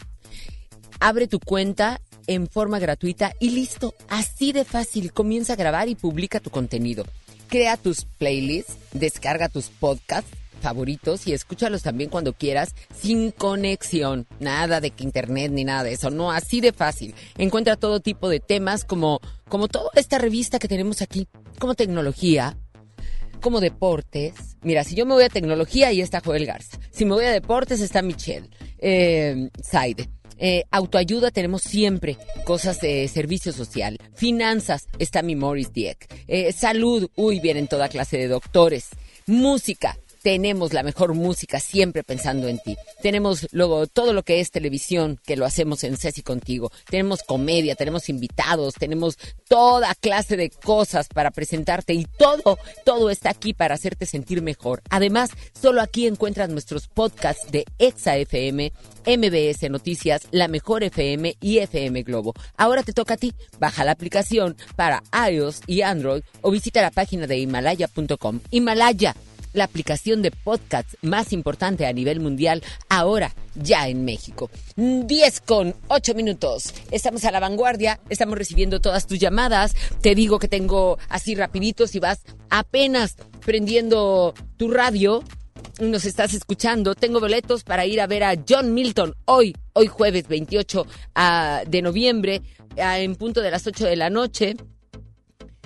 Abre tu cuenta en forma gratuita y listo, así de fácil. Comienza a grabar y publica tu contenido. Crea tus playlists, descarga tus podcasts favoritos y escúchalos también cuando quieras sin conexión. Nada de que internet ni nada de eso, no, así de fácil. Encuentra todo tipo de temas como, como toda esta revista que tenemos aquí, como tecnología, como deportes. Mira, si yo me voy a tecnología, ahí está Joel Garza. Si me voy a deportes, está Michelle eh, Saide. Eh, autoayuda tenemos siempre cosas de servicio social. Finanzas está mi Morris Dieck. Eh, salud, uy, vienen toda clase de doctores. Música, tenemos la mejor música siempre pensando en ti. Tenemos luego todo lo que es televisión, que lo hacemos en Ceci contigo. Tenemos comedia, tenemos invitados, tenemos toda clase de cosas para presentarte y todo, todo está aquí para hacerte sentir mejor. Además, solo aquí encuentras nuestros podcasts de Exa FM, MBS Noticias, La Mejor FM y FM Globo. Ahora te toca a ti. Baja la aplicación para iOS y Android o visita la página de himalaya.com. Himalaya la aplicación de podcast más importante a nivel mundial, ahora ya en México. 10 con 8 minutos. Estamos a la vanguardia, estamos recibiendo todas tus llamadas. Te digo que tengo así rapidito, si vas apenas prendiendo tu radio, nos estás escuchando, tengo boletos para ir a ver a John Milton hoy, hoy jueves 28 ah, de noviembre, ah, en punto de las 8 de la noche.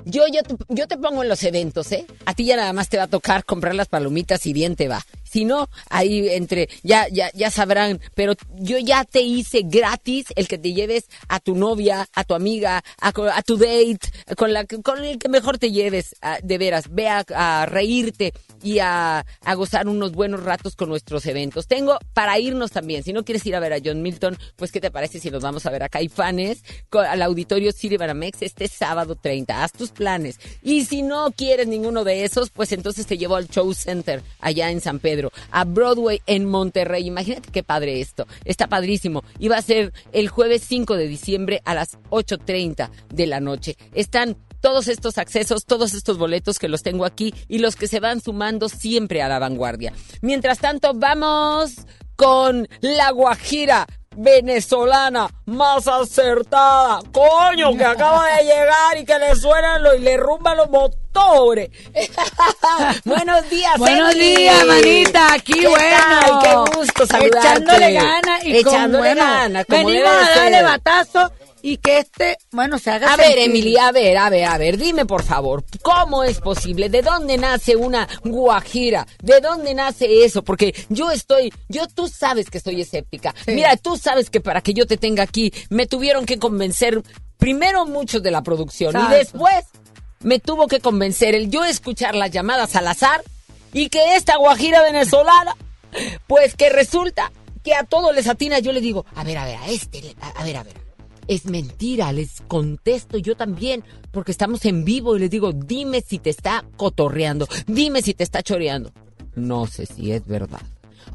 Yo, yo, te, yo te pongo en los eventos, ¿eh? A ti ya nada más te va a tocar comprar las palomitas y bien te va. Si no, ahí entre, ya, ya, ya sabrán, pero yo ya te hice gratis el que te lleves a tu novia, a tu amiga, a, tu date, con, la, con el que mejor te lleves, a, de veras. Ve a, reírte y a, a, gozar unos buenos ratos con nuestros eventos. Tengo para irnos también. Si no quieres ir a ver a John Milton, pues ¿qué te parece si nos vamos a ver a Caifanes al auditorio City Banamex este sábado 30? Haz tus planes. Y si no quieres ninguno de esos, pues entonces te llevo al Show Center allá en San Pedro, a Broadway en Monterrey. Imagínate qué padre esto. Está padrísimo. Y va a ser el jueves 5 de diciembre a las 8.30 de la noche. Están todos estos accesos, todos estos boletos que los tengo aquí y los que se van sumando siempre a la vanguardia. Mientras tanto, vamos con la Guajira venezolana más acertada. Coño, que acaba de llegar y que le suenan los, y le rumban los motores. Buenos días, Buenos Emily. días, manita. Aquí, ¿Qué bueno. tal? Qué gusto saludarte. Echándole ganas y con, Echándole bueno, ganas, como venimos debe a darle ser. batazo y que este, bueno, se haga A ver. Emily, a ver, a ver, a ver, dime por favor, ¿cómo es posible? ¿De dónde nace una guajira? ¿De dónde nace eso? Porque yo estoy, yo tú sabes que estoy escéptica. Mira, tú sabes que para que yo te tenga aquí me tuvieron que convencer primero muchos de la producción Exacto. y después me tuvo que convencer el yo escuchar las llamadas al azar y que esta guajira venezolana, pues que resulta que a todos les atina, yo le digo, a ver, a ver, a este, a ver, a ver. Es mentira, les contesto yo también, porque estamos en vivo y les digo, dime si te está cotorreando, dime si te está choreando. No sé si es verdad.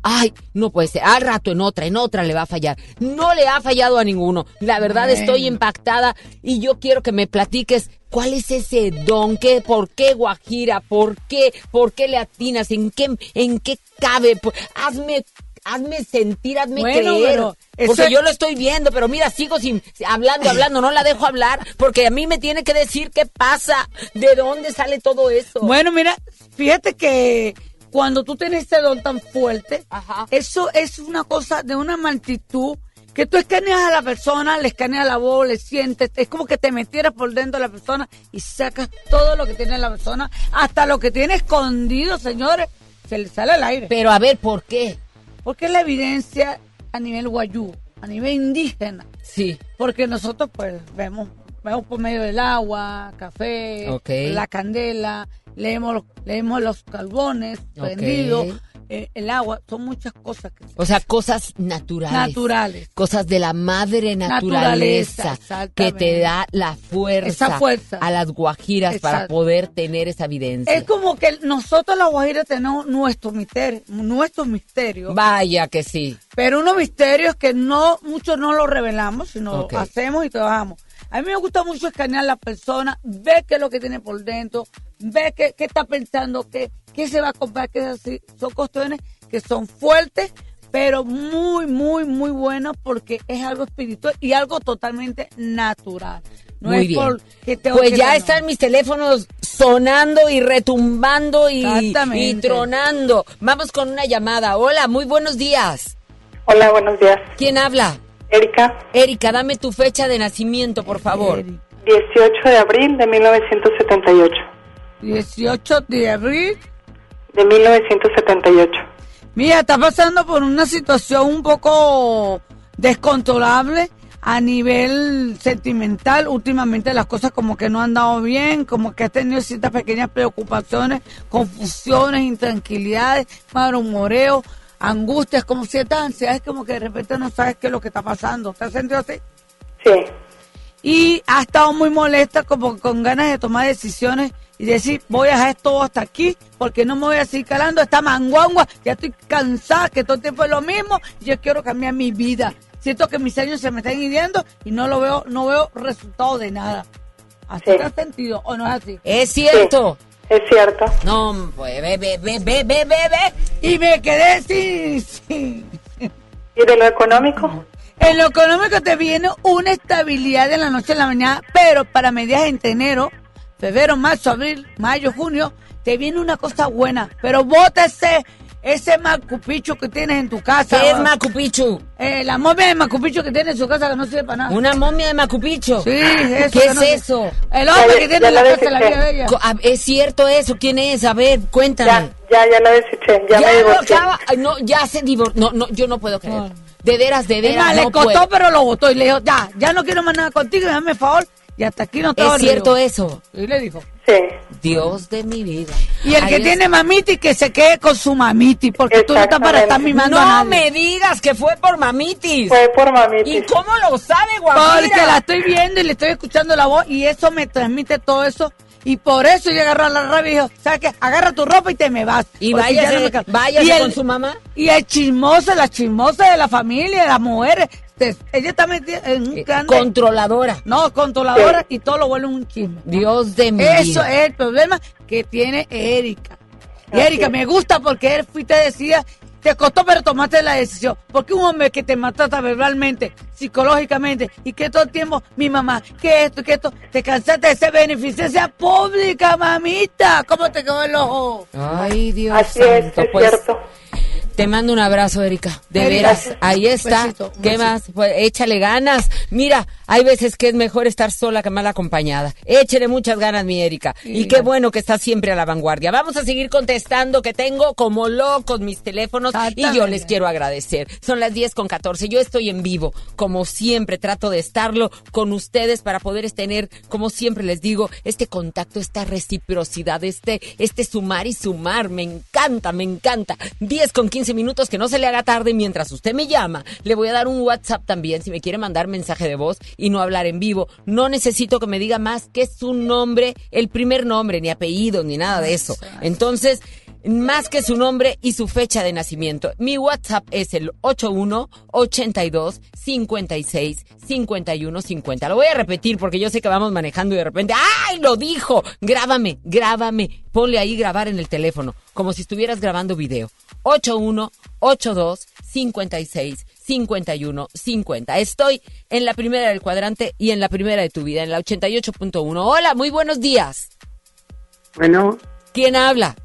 Ay, no puede ser. Al rato en otra, en otra le va a fallar. No le ha fallado a ninguno. La verdad estoy impactada y yo quiero que me platiques cuál es ese don, qué, por qué Guajira, por qué, por qué le atinas, en qué, en qué cabe. Hazme, hazme sentir, hazme Bueno, creer. pero Porque yo lo estoy viendo, pero mira, sigo sin hablando, hablando, no la dejo hablar, porque a mí me tiene que decir qué pasa, de dónde sale todo eso. Bueno, mira, fíjate que cuando tú tienes ese don tan fuerte, eso es una cosa de una multitud que tú escaneas a la persona, le escaneas la voz, le sientes, es como que te metieras por dentro de la persona y sacas todo lo que tiene la persona, hasta lo que tiene escondido, señores, se le sale al aire. Pero a ver, ¿por qué? Porque la evidencia a nivel guayú, a nivel indígena. Sí. Porque nosotros pues vemos, vemos por medio del agua, café, la candela, leemos, los- leemos los carbones Ok. prendidos, eh, el agua, son muchas cosas que O sea, cosas naturales. Naturales. Cosas de la madre naturaleza, Naturaleza, que te da la fuerza, Esa fuerza. a las guajiras para poder tener esa evidencia. Es como que nosotros los guajiras tenemos nuestros misterios, nuestros misterios. Vaya que sí. Pero unos misterios que no, muchos no los revelamos, sino Ok. hacemos y trabajamos. A mí me gusta mucho escanear a la persona, ver qué es lo que tiene por dentro, ver qué, qué está pensando, qué, qué se va a comprar, así. Son cuestiones que son fuertes, pero muy, muy, muy buenas porque es algo espiritual y algo totalmente natural. No Muy es bien. por que tengo Pues que ya están mis teléfonos sonando y retumbando y, y tronando. Vamos con una llamada. Hola, muy buenos días. Hola, buenos días. ¿Quién habla? Erika. Erika, dame tu fecha de nacimiento, por favor. 18 de abril de 1978. 18 de abril De 1978. Mira, está pasando por una situación un poco descontrolable a nivel sentimental. Últimamente las cosas como que no han dado bien, como que has tenido ciertas pequeñas preocupaciones, confusiones, intranquilidades, malhumoreo, angustias, como ciertas ansiedades, como que de repente no sabes qué es lo que está pasando. ¿Te has sentido así? Sí. Y ha estado muy molesta, como con ganas de tomar decisiones y decir, voy a dejar todo hasta aquí, porque no me voy a seguir calando esta manguangua, ya estoy cansada, que todo el tiempo es lo mismo, y yo quiero cambiar mi vida. Siento que mis años se me están hiriendo y no lo veo, no veo resultado de nada. ¿Así te has sentido o no es así? Es cierto. Es cierto. No, pues ve, ve, ve, ve, ve, ve, ve. Y me quedé sin, sin- ¿Y de lo económico? En lo económico te viene una estabilidad de la noche a la mañana, pero para mediados entre enero, febrero, marzo, abril, mayo, junio, te viene una cosa buena. Pero bota ese, ese macupicho que tienes en tu casa. ¿Qué es Macupichu? Eh, la momia de macupicho que tiene en su casa que no sirve para nada. ¿Una momia de Macupicho? Sí, eso. ¿Qué es no eso? El hombre que tiene en la casa de la vida de ella. ¿Es cierto eso? ¿Quién es? A ver, cuéntame. Ya, ya la deseché, ya, me lo divorcié. no, ya se divorció. No, no, yo no puedo creer. De veras, de Es veras, más, no le costó, puedo. pero lo votó y le dijo, ya, ya no quiero más nada contigo, dame favor, y hasta aquí no te ¿Es cierto eso? Y le dijo. Sí. Dios de mi vida. Y el que tiene mamiti, que se quede con su mamiti, porque tú no estás para estar mimando no a nadie. me digas que fue por mamitis. Fue por mamitis. ¿Y cómo lo sabe, Guajira? Porque la estoy viendo y le estoy escuchando la voz y eso me transmite todo eso. Y por eso yo agarré la rabia y dijo, ¿sabes qué? Agarra tu ropa y te me vas. Y váyase- me cal- váyase Y el- con su mamá. Y el chismoso, la chismosa de la familia, de las mujeres. Ella está metida en un grande... Controladora. No, controladora y todo lo vuelve un chisme. Dios de mi Eso vida. es el problema que tiene Erika. Y Erika, es. me gusta porque él fuiste decida, te costó pero tomaste la decisión. Porque un hombre que te maltrata verbalmente, psicológicamente, y que todo el tiempo, mi mamá, que esto, que esto, te cansaste de ser beneficencia pública, mamita. ¿Cómo te quedó el ojo? Ay, Dios Así es, santo. es pues, cierto. Te mando un abrazo, Erika. De veras, ahí está. Besito, ¿Qué besito. más? Pues échale ganas. Mira, hay veces que es mejor estar sola que mal acompañada. Échale muchas ganas, mi Erika. Y qué bueno que estás siempre a la vanguardia. Vamos a seguir contestando que tengo como locos mis teléfonos y yo les quiero agradecer. Son las 10 con 14. Yo estoy en vivo. Como siempre, trato de estarlo con ustedes para poder tener, como siempre les digo, este contacto, esta reciprocidad, este, este sumar y sumar. Me encanta, me encanta. 10 con 15 minutos, que no se le haga tarde mientras usted me llama. Le voy a dar un WhatsApp también si me quiere mandar mensaje de voz y no hablar en vivo. No necesito que me diga más que su nombre, el primer nombre, ni apellido, ni nada de eso. Entonces, más que su nombre y su fecha de nacimiento. Mi WhatsApp es el 81 82 56 51 50. Lo voy a repetir porque yo sé que vamos manejando y de repente, ¡ay, lo dijo! Grábame, grábame. Ponle ahí grabar en el teléfono, como si estuvieras grabando video. 81 82 56 51 50. Estoy en la primera del cuadrante y en la primera de tu vida, en la 88.1. Hola, muy buenos días. Bueno, ¿Quién habla?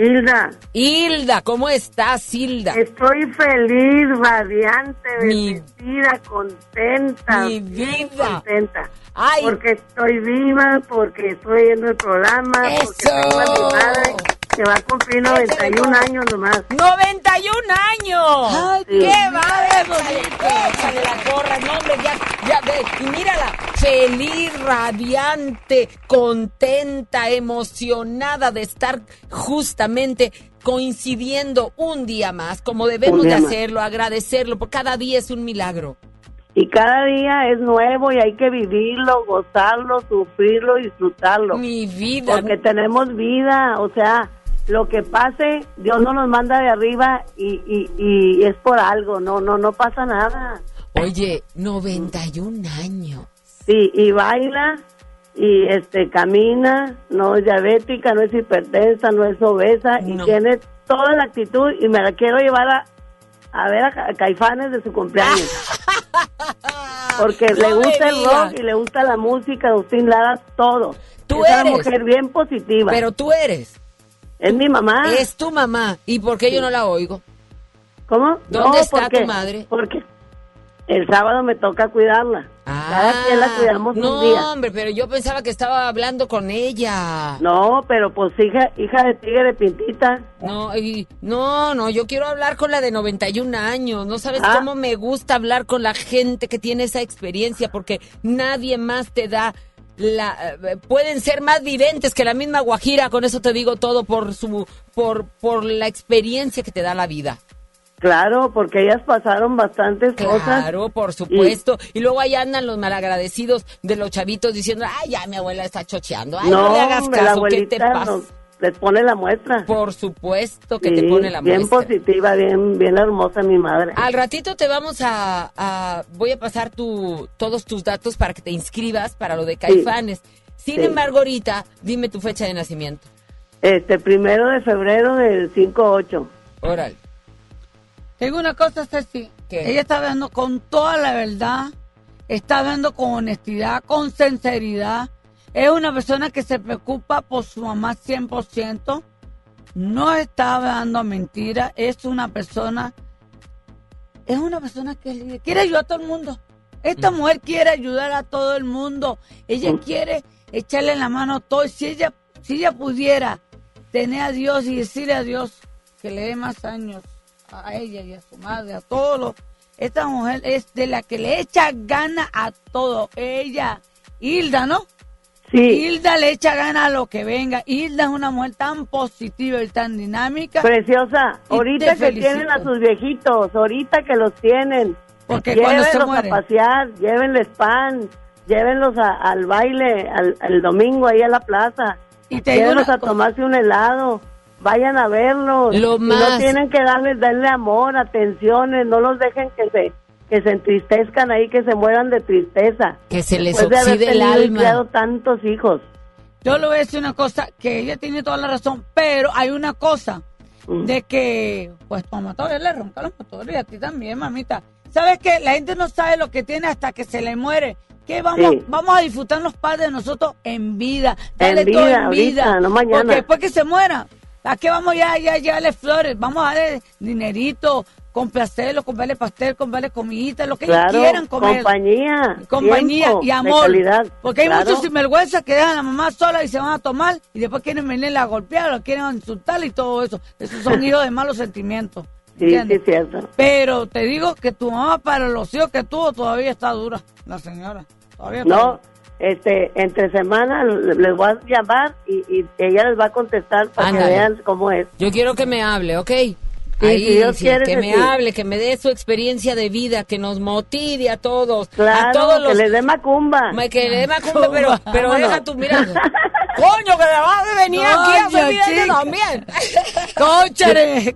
Hilda, Hilda, ¿cómo estás, Hilda? estoy feliz, radiante, Mi- bendecida, contenta. Mi vida. contenta. Ay. Porque estoy viva, porque estoy viendo el programa, porque tengo a mi madre que va a cumplir 91 años nomás. 91 años. Ay, ¡Qué Dios bárbaro! Échale la gorra, no, hombre, ya, ya ve. Y mírala, feliz, radiante, contenta, emocionada de estar justamente coincidiendo un día más, como debemos de hacerlo, agradecerlo, porque cada día es un milagro. Y cada día es nuevo y hay que vivirlo, gozarlo, sufrirlo, disfrutarlo. Mi vida. Porque tenemos vida, o sea, lo que pase, Dios no nos manda de arriba y, y, y es por algo, no, no, no pasa nada. Oye, 91 años. Sí, y baila y este camina, no es diabética, no es hipertensa, no es obesa y No. tiene toda la actitud y me la quiero llevar a, a ver a, Ca- Caifanes de su cumpleaños. Porque le No gusta el rock y le gusta la música, Agustín Lara, todo. Tú es una eres. mujer bien positiva. Pero tú eres. Es mi mamá. Es tu mamá. ¿Y por qué yo no la oigo? ¿Cómo? ¿Dónde No, está porque- tu madre? Porque el sábado me toca cuidarla. Cada quien la cuidamos Ah, no, un día. hombre, pero yo pensaba que estaba hablando con ella. No, pero pues hija, hija de tigre pintita. No, y- no, no, yo quiero hablar con la de 91 años. No sabes Ah. cómo me gusta hablar con la gente que tiene esa experiencia, porque nadie más te da la. eh, pueden ser más viventes que la misma Guajira. Con eso te digo todo por su, por, por la experiencia que te da la vida. Claro, porque ellas pasaron bastantes cosas. Claro, por supuesto. Y luego ahí andan los malagradecidos de los chavitos diciendo, ay, ya mi abuela está chocheando. Ay, no, no, le hagas caso, ¿qué te pasa? nos- les pone la muestra. Por supuesto que Sí, te pone la bien muestra. positiva, bien, bien hermosa mi madre. Al ratito te vamos a, a- voy a pasar tu, todos tus datos para que te inscribas para lo de Caifanes. Sin Sí. embargo, ahorita dime tu fecha de nacimiento. Este, primero de febrero del 5-8. Órale. Tengo una cosa, Ceci. ¿Qué? Ella está hablando con toda la verdad, está hablando con honestidad, con sinceridad. Es una persona que se preocupa por su mamá 100%. No está hablando mentira. Es una persona. Es una persona que quiere ayudar a todo el mundo. Esta mujer quiere ayudar a todo el mundo. Ella quiere echarle la mano a todo. Si ella, si ella pudiera tener a Dios y decirle a Dios que le dé más años a ella y a su madre, a todos los. Esta mujer es de la que le echa gana a todo. Ella, Hilda, ¿no? Sí. Hilda le echa gana a lo que venga. Hilda es una mujer tan positiva y tan dinámica. Preciosa, ahorita que tienen a sus viejitos, ahorita que los tienen. Porque cuando se llévenlos mueren. a pasear, llévenles pan, llévenlos a- al baile, al, al domingo ahí a la plaza. Y te llévenlos una a tomarse un helado. Vayan a verlos. Lo Y más- No tienen que darles, darle amor, atenciones, no los dejen que se que se entristezcan ahí, que se mueran de tristeza. Que se les Después de haber oxide el alma. criado tantos hijos. Yo le voy a decir una cosa, que ella tiene toda la razón, pero hay una cosa, Mm. de que, pues, mamá todavía le ronca los motores y a ti también, mamita. ¿Sabes qué? La gente no sabe lo que tiene hasta que se le muere. Que vamos, Sí. vamos a disfrutar los padres de nosotros en vida. Dale En todo vida, en vida. ahorita, no mañana. Porque después que se muera, ¿a qué vamos ya, ya, ya darle flores? Vamos a darle dinerito, complacerlo, comprarle pastel, comprarle comidita, lo que ellos quieran comer. compañía, Compañía tiempo y de amor. calidad, Porque hay claro. muchos sinvergüenzas que dejan a la mamá sola y se van a tomar y después quieren venirle a golpear o quieren insultarle y todo eso. Esos son hijos de malos sentimientos. Sí, es cierto. Pero te digo que tu mamá para los hijos que tuvo todavía está dura, la señora. Todavía está No, dura. este, entre semana le- les voy a llamar y, y ella les va a contestar para Ándale. que vean cómo es. Yo quiero que me hable, ¿ok? Si Dios quiere, que me sí. hable, que me dé su experiencia de vida, que nos motive a todos. a Claro, todos los que les dé macumba. Ma- Que le dé macumba, pero, Macumba. pero Vámonos. deja tu mirada. Coño, que me vas a venir aquí a chica. también. ¡Cóchale!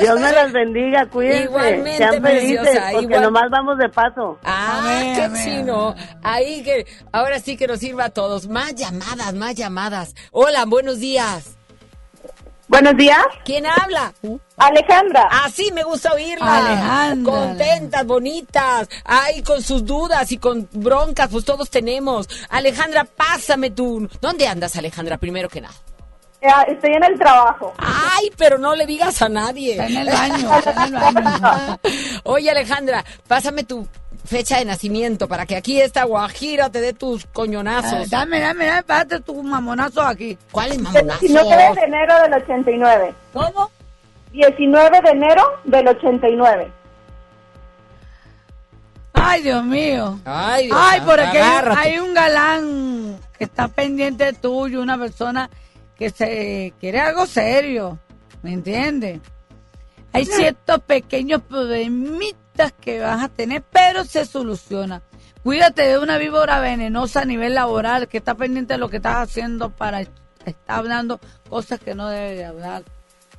Dios me las bendiga, cuídense. Igualmente, sean felices, preciosa, porque igual- nomás vamos de paso. Ah, Amén, qué amén, chino. Ahí que, ahora sí que nos sirva a todos. Más llamadas, más llamadas. Hola, buenos días. Buenos días, ¿Quién habla? Alejandra. Así me gusta oírla. Alejandra. Contentas, bonitas. Ay, con sus dudas y con broncas, pues todos tenemos. Alejandra, pásame tú. ¿Dónde andas, Alejandra? Primero que nada. Estoy en el trabajo. Ay, pero no le digas a nadie. Está en el baño, está en el baño. Oye, Alejandra, pásame tu fecha de nacimiento para que aquí esta guajira te dé tus Eh, coñonazos. Dame, dame, dame, párate tu mamonazo aquí. ¿Cuáles mamonazos? 19 de enero del 89. ¿Cómo? 19 de enero del 89. Ay, Dios mío. Ay, Dios, Ay, por aquí hay, hay un galán que está pendiente tuyo, una persona que se quiere algo serio. ¿Me entiendes? Hay ciertos pequeños problemitas que vas a tener, pero se soluciona. Cuídate de una víbora venenosa a nivel laboral que está pendiente de lo que estás haciendo para estar hablando cosas que no debe de hablar.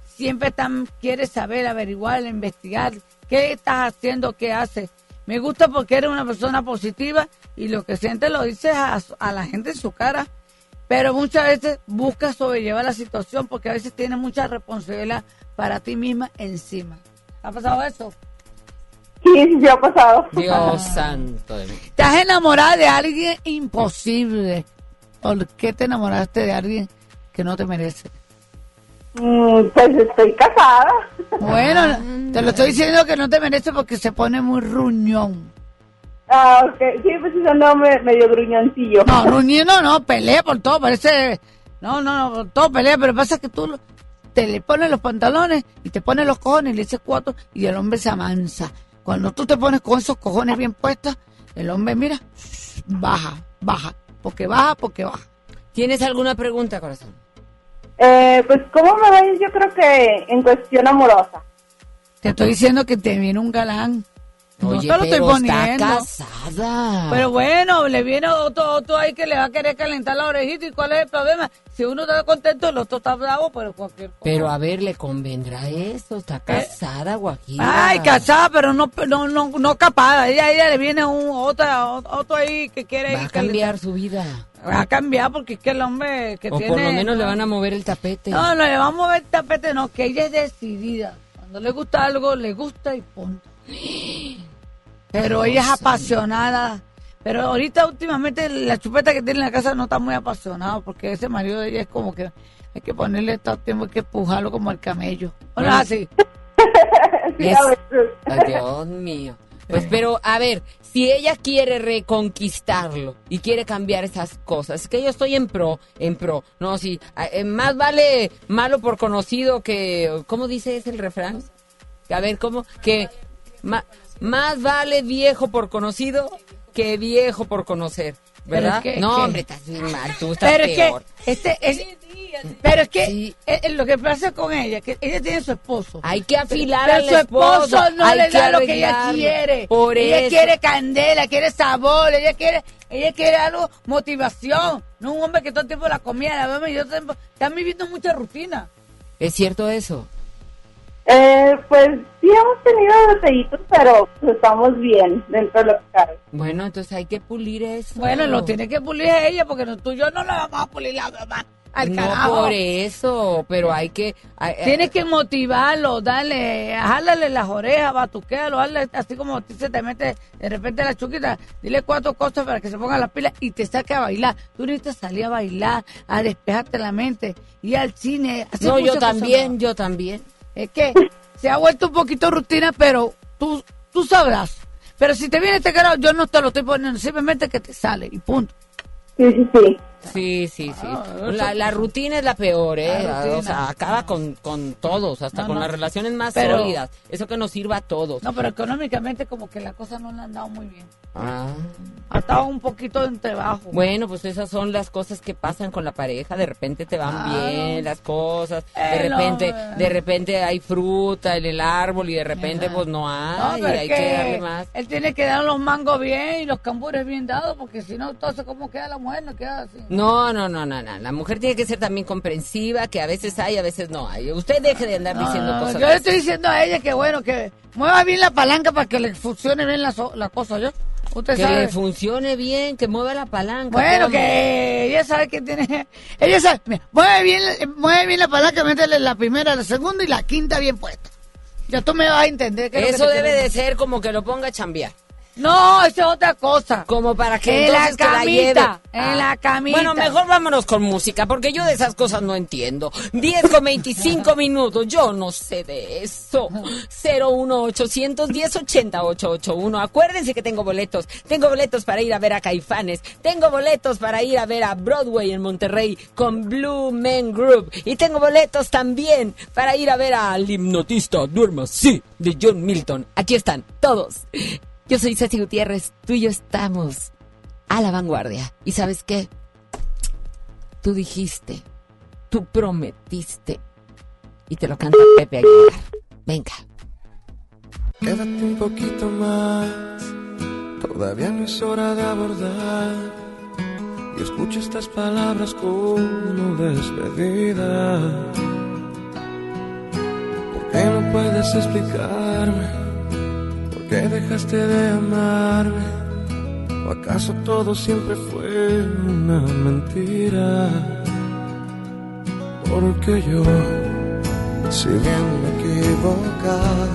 Siempre están, quieres saber, averiguar, investigar qué estás haciendo, qué haces. Me gusta porque eres una persona positiva y lo que sientes lo dices a, a la gente en su cara. Pero muchas veces buscas sobrellevar la situación porque a veces tienes mucha responsabilidad para ti misma encima. ¿Ha pasado eso? Sí, sí, ha pasado. Dios santo de mí. ¿Estás enamorada de alguien imposible? ¿Por qué te enamoraste de alguien que no te merece? Mm, pues estoy casada. Bueno, te lo estoy diciendo que no te merece porque se pone muy ruñón. Ah, ok. Sí, pues ese nombre medio gruñoncillo. No, ruñón no, no, pelea por todo, parece... No, no, no, por todo pelea, pero pasa que tú lo- te le pones los pantalones y te pones los cojones y le dices cuatro y el hombre se amansa. Cuando tú te pones con esos cojones bien puestos, el hombre, mira, baja, baja, porque baja, porque baja. ¿Tienes alguna pregunta, corazón? Eh, pues, ¿cómo me ves? Yo creo que en cuestión amorosa. Te estoy diciendo que te viene un galán. No Oye, te lo estoy pero está poniendo. casada. Pero bueno, le viene otro, otro ahí que le va a querer calentar la orejita. ¿Y cuál es el problema? Si uno está contento, el otro está bravo, pero cualquier cosa. Pero a ver, ¿le convendrá eso? Está casada, Guajira. Eh. Ay, casada, pero no, no, no, no capada. Ella, ella le viene un otra, otro ahí que quiere Va a cambiar su vida. Va a cambiar porque es que el hombre que O tiene... por lo menos le van a mover el tapete. No, no le vamos a mover el tapete, no, que ella es decidida. Cuando le gusta algo, le gusta y punto. Pero ella es apasionada. Pero ahorita, últimamente, la chupeta que tiene en la casa no está muy apasionado porque ese marido de ella es como que hay que ponerle todo el tiempo, hay que empujarlo como el camello. ¿O no es así? Es- Ay, Dios mío. Pues pero, a ver, si ella quiere reconquistarlo y quiere cambiar esas cosas, es que yo estoy en pro, en pro. No, sí, a- eh, más vale malo por conocido que, ¿cómo dice ese el refrán? A ver, ¿cómo? Que ma- más vale viejo por conocido que viejo por conocer, ¿verdad? Pero es que- no, que- hombre, estás bien mal, tú estás Pero es peor. que, este, es, pero es que eh, eh, lo que pasa con ella, que ella tiene su esposo. Hay que afilar Pero al su esposo esposo, no hay le da lo que ella quiere. Por ella eso. quiere candela, quiere sabor, ella quiere, ella quiere algo, motivación. No un hombre que todo el tiempo la comía, la bebé, y yo tiempo, están viviendo mucha rutina. ¿Es cierto eso? Eh, pues sí hemos tenido detallitos, pero pues, estamos bien dentro de lo que cabe. Bueno, entonces hay que pulir eso. Bueno, lo tiene que pulir ella, porque no, tú y yo no le vamos a pulir la mamá al no carajo. por eso, pero hay que... hay- Tienes que motivarlo, darle, jálale las orejas, batuquealo, darle así como a ti se te mete de repente la chuquita, dile cuatro cosas para que se ponga las pilas y te saque a bailar. Tú necesitas salir a bailar, a despejarte la mente, ir al cine. hacer No, yo muchas cosas también, yo también. Es que se ha vuelto un poquito rutina, pero tú, tú sabrás. Pero si te viene este carajo, yo no te lo estoy poniendo, simplemente que te sale y punto. Sí, sí, sí. Sí, sí, sí. Ah, La, la rutina es la peor, ¿eh? La rutina. O sea, acaba con, con todos, hasta No, con no. las relaciones más Pero- sólidas. Eso que nos sirva a todos. No, pero económicamente como que la cosa no le han dado muy bien. Ah. Ha estado un poquito entre bajo. Bueno, pues esas son las cosas que pasan con la pareja. De repente te van Ah. bien las cosas. De Eh, repente, de repente hay fruta en el árbol y de repente pues no hay. y hay que darle más. Él tiene que dar los mangos bien y los cambures bien dados, porque si no, entonces, ¿cómo queda la mujer? No queda así. No, no, no, no, no. La mujer tiene que ser también comprensiva, que a veces hay, a veces no hay. Usted deje de andar diciendo No, cosas. yo le estoy diciendo a ella que bueno, que mueva bien la palanca para que le funcione bien la, so- la cosa, ¿yo? Usted Que sabe. funcione bien, que mueva la palanca. Bueno, ¿cómo? que ella sabe que tiene. Ella sabe. mira, mueve bien, mueve bien la palanca, métele la primera, la segunda y la quinta bien puesta. Ya tú me vas a entender que Eso debe de ser como que lo ponga a chambear. No, es otra cosa. Como para que En la la camita, lleve. en Ah. la camita. Bueno, mejor vámonos con música, porque yo de esas cosas no entiendo. 10 con 25 minutos, yo no sé de eso. 01810 80 881. Acuérdense que tengo boletos. Tengo boletos para ir a ver a Caifanes. Tengo boletos para ir a ver a Broadway en Monterrey con Blue Men Group. Y tengo boletos también para ir a ver al hipnotista Duerma Sí de John Milton. Aquí están todos. Yo soy Ceci Gutiérrez, tú y yo estamos a la vanguardia. ¿Y sabes qué? Tú dijiste, tú prometiste Y te lo canta Pepe Aguilar. Venga. Quédate un poquito más, todavía no es hora de abordar. Y escucha estas palabras como despedida. ¿Por qué no puedes explicarme? ¿Por qué dejaste de amarme? ¿O acaso todo siempre fue una mentira? Porque yo, si bien me equivocaba,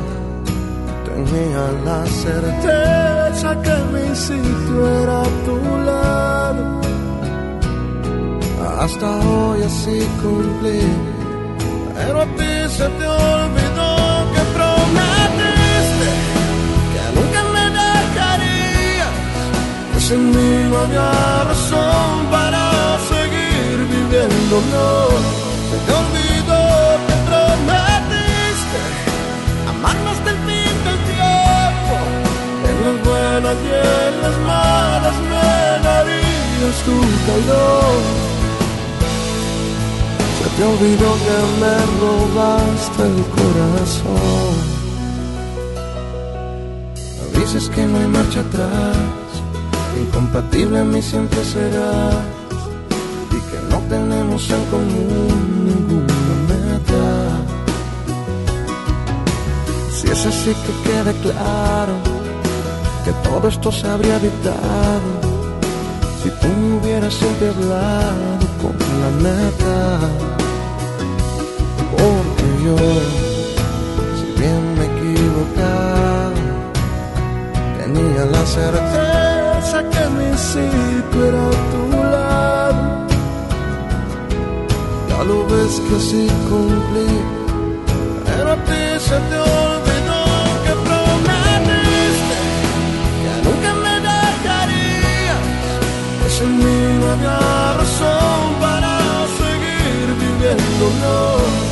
tenía la certeza que mi sitio era a tu lado. Hasta hoy así cumplí, pero a ti se te olvidó sin mí no razón para seguir viviendo. No, se te olvidó que prometiste amarnos del fin del tiempo. En las buenas y en las malas me darías tu calor. Se te olvidó que me robaste el corazón. Dices que no hay marcha atrás, incompatible a mí siempre serás. Y que no tenemos en común ninguna meta. Si es así que quede claro que todo esto se habría evitado si tú me hubieras siempre hablado con la neta. Porque yo, si bien me equivocaba, tenía la certeza que mi sitio era a tu lado. Ya lo ves que así cumplí, pero a ti se te olvidó que prometiste que nunca me dejarías, que sin mí no razón para seguir viviendo.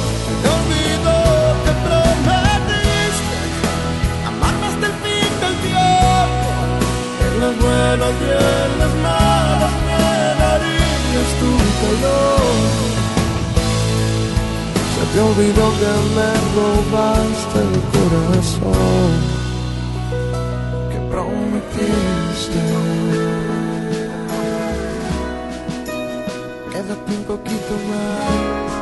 Las buenas y en las malas me tu calor. Se te olvidó que me robaste el corazón que prometiste. Quédate un poquito más.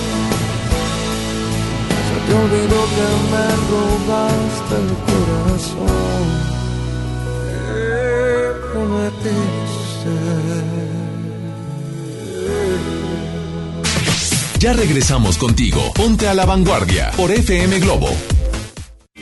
Te olvidó que me robaste el corazón. Prometiste. Ya regresamos contigo. Ponte a la vanguardia por FM Globo.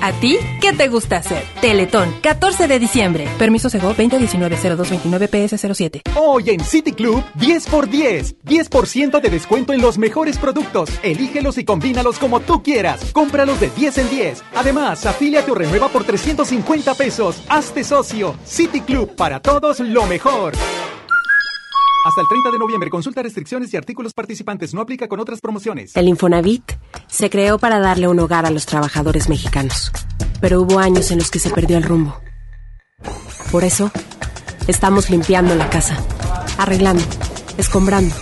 ¿A ti qué te gusta hacer? Teletón, 14 de diciembre. Permiso Sego 2019-0229-PS07. Hoy en City Club, 10 por 10. 10% de descuento en los mejores productos. Elígelos y combínalos como tú quieras. Cómpralos de 10 en 10. Además, afíliate o renueva por 350 pesos. Hazte socio. City Club, para todos lo mejor. Hasta el 30 de noviembre, consulta restricciones y artículos participantes. No aplica con otras promociones. El Infonavit se creó para darle un hogar a los trabajadores mexicanos. Pero hubo años en los que se perdió el rumbo. Por eso, estamos limpiando la casa, arreglando, escombrando,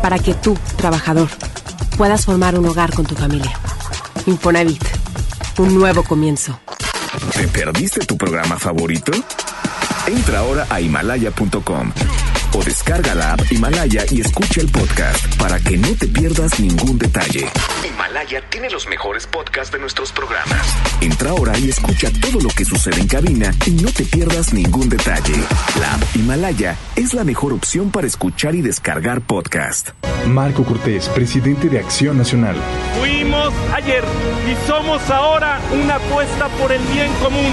para que tú, trabajador, puedas formar un hogar con tu familia. Infonavit, un nuevo comienzo. ¿Te perdiste tu programa favorito? Entra ahora a himalaya.com o descarga la app Himalaya y escucha el podcast para que no te pierdas ningún detalle. Himalaya tiene los mejores podcasts de nuestros programas. Entra ahora y escucha todo lo que sucede en cabina y no te pierdas ningún detalle. La app Himalaya es la mejor opción para escuchar y descargar podcast. Marco Cortés, presidente de Acción Nacional. Fuimos ayer y somos ahora una apuesta por el bien común.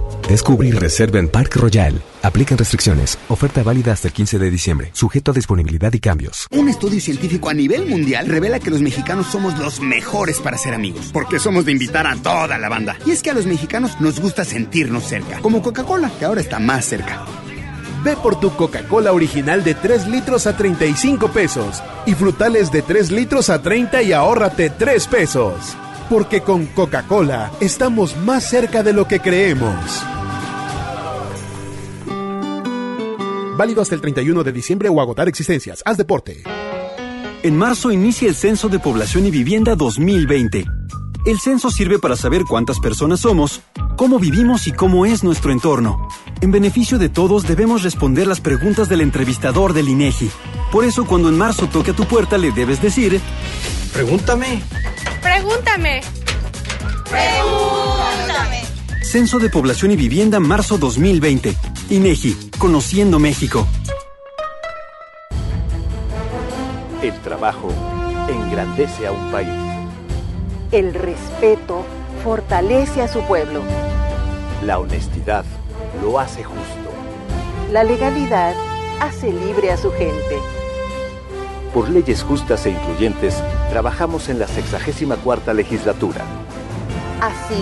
Descubre y reserva en Park Royal. Aplican restricciones. Oferta válida hasta el 15 de diciembre. Sujeto a disponibilidad y cambios. Un estudio científico a nivel mundial revela que los mexicanos somos los mejores para ser amigos. Porque somos de invitar a toda la banda. Y es que a los mexicanos nos gusta sentirnos cerca. Como Coca-Cola, que ahora está más cerca. Ve por tu Coca-Cola original de 3 litros a 35 pesos y frutales de 3 litros a 30 y ahórrate 3 pesos. Porque con Coca-Cola estamos más cerca de lo que creemos. Válido hasta el 31 de diciembre o agotar existencias. Haz deporte. En marzo inicia el Censo de Población y Vivienda 2020. El censo sirve para saber cuántas personas somos, cómo vivimos y cómo es nuestro entorno. En beneficio de todos debemos responder las preguntas del entrevistador del INEGI. Por eso cuando en marzo toque a tu puerta le debes decir, Pregúntame. Pregúntame. Pregúntame. Censo de Población y Vivienda marzo 2020. INEGI, Conociendo México. El trabajo engrandece a un país. El respeto fortalece a su pueblo. La honestidad lo hace justo. La legalidad hace libre a su gente. Por leyes justas e incluyentes, trabajamos en la 64 legislatura. Así,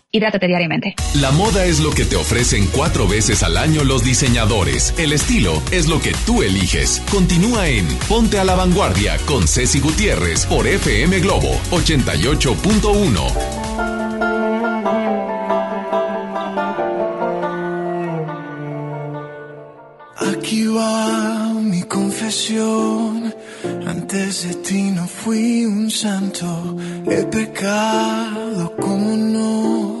Hidrátate diariamente. La moda es lo que te ofrecen cuatro veces al año los diseñadores. El estilo es lo que tú eliges. Continúa en Ponte a la Vanguardia con Ceci Gutiérrez por FM Globo 88.1. Aquí va mi confesión. Antes de ti no fui un santo. He pecado, como no.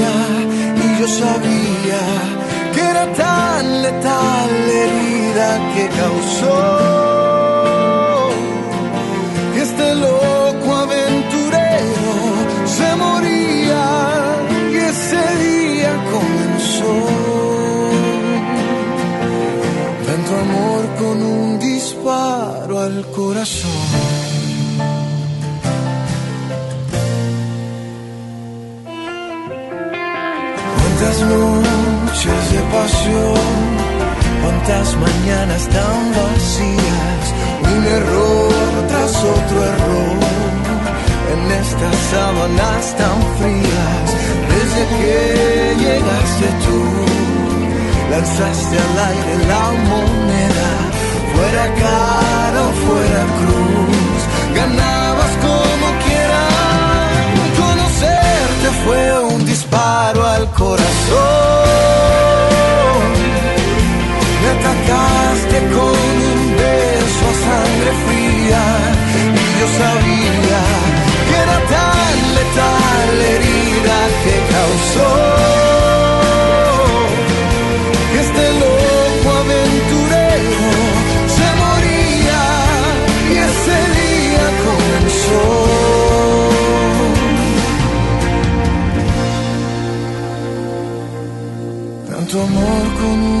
causó. Este loco aventurero se moría y ese día comenzó. Tanto amor con un disparo al corazón. Cuántas noches de pasión, cuántas mañanas tan vacías, un error tras otro error, en estas sábanas tan frías, desde que llegaste tú lanzaste al aire la moneda, fuera cara o fuera cruz, ganabas como quieras. Conocerte fue un disparo al corazón. con un beso a sangre fría y yo sabía que era tan letal la herida que causó que este loco aventurero se moría y ese día comenzó. Tanto amor con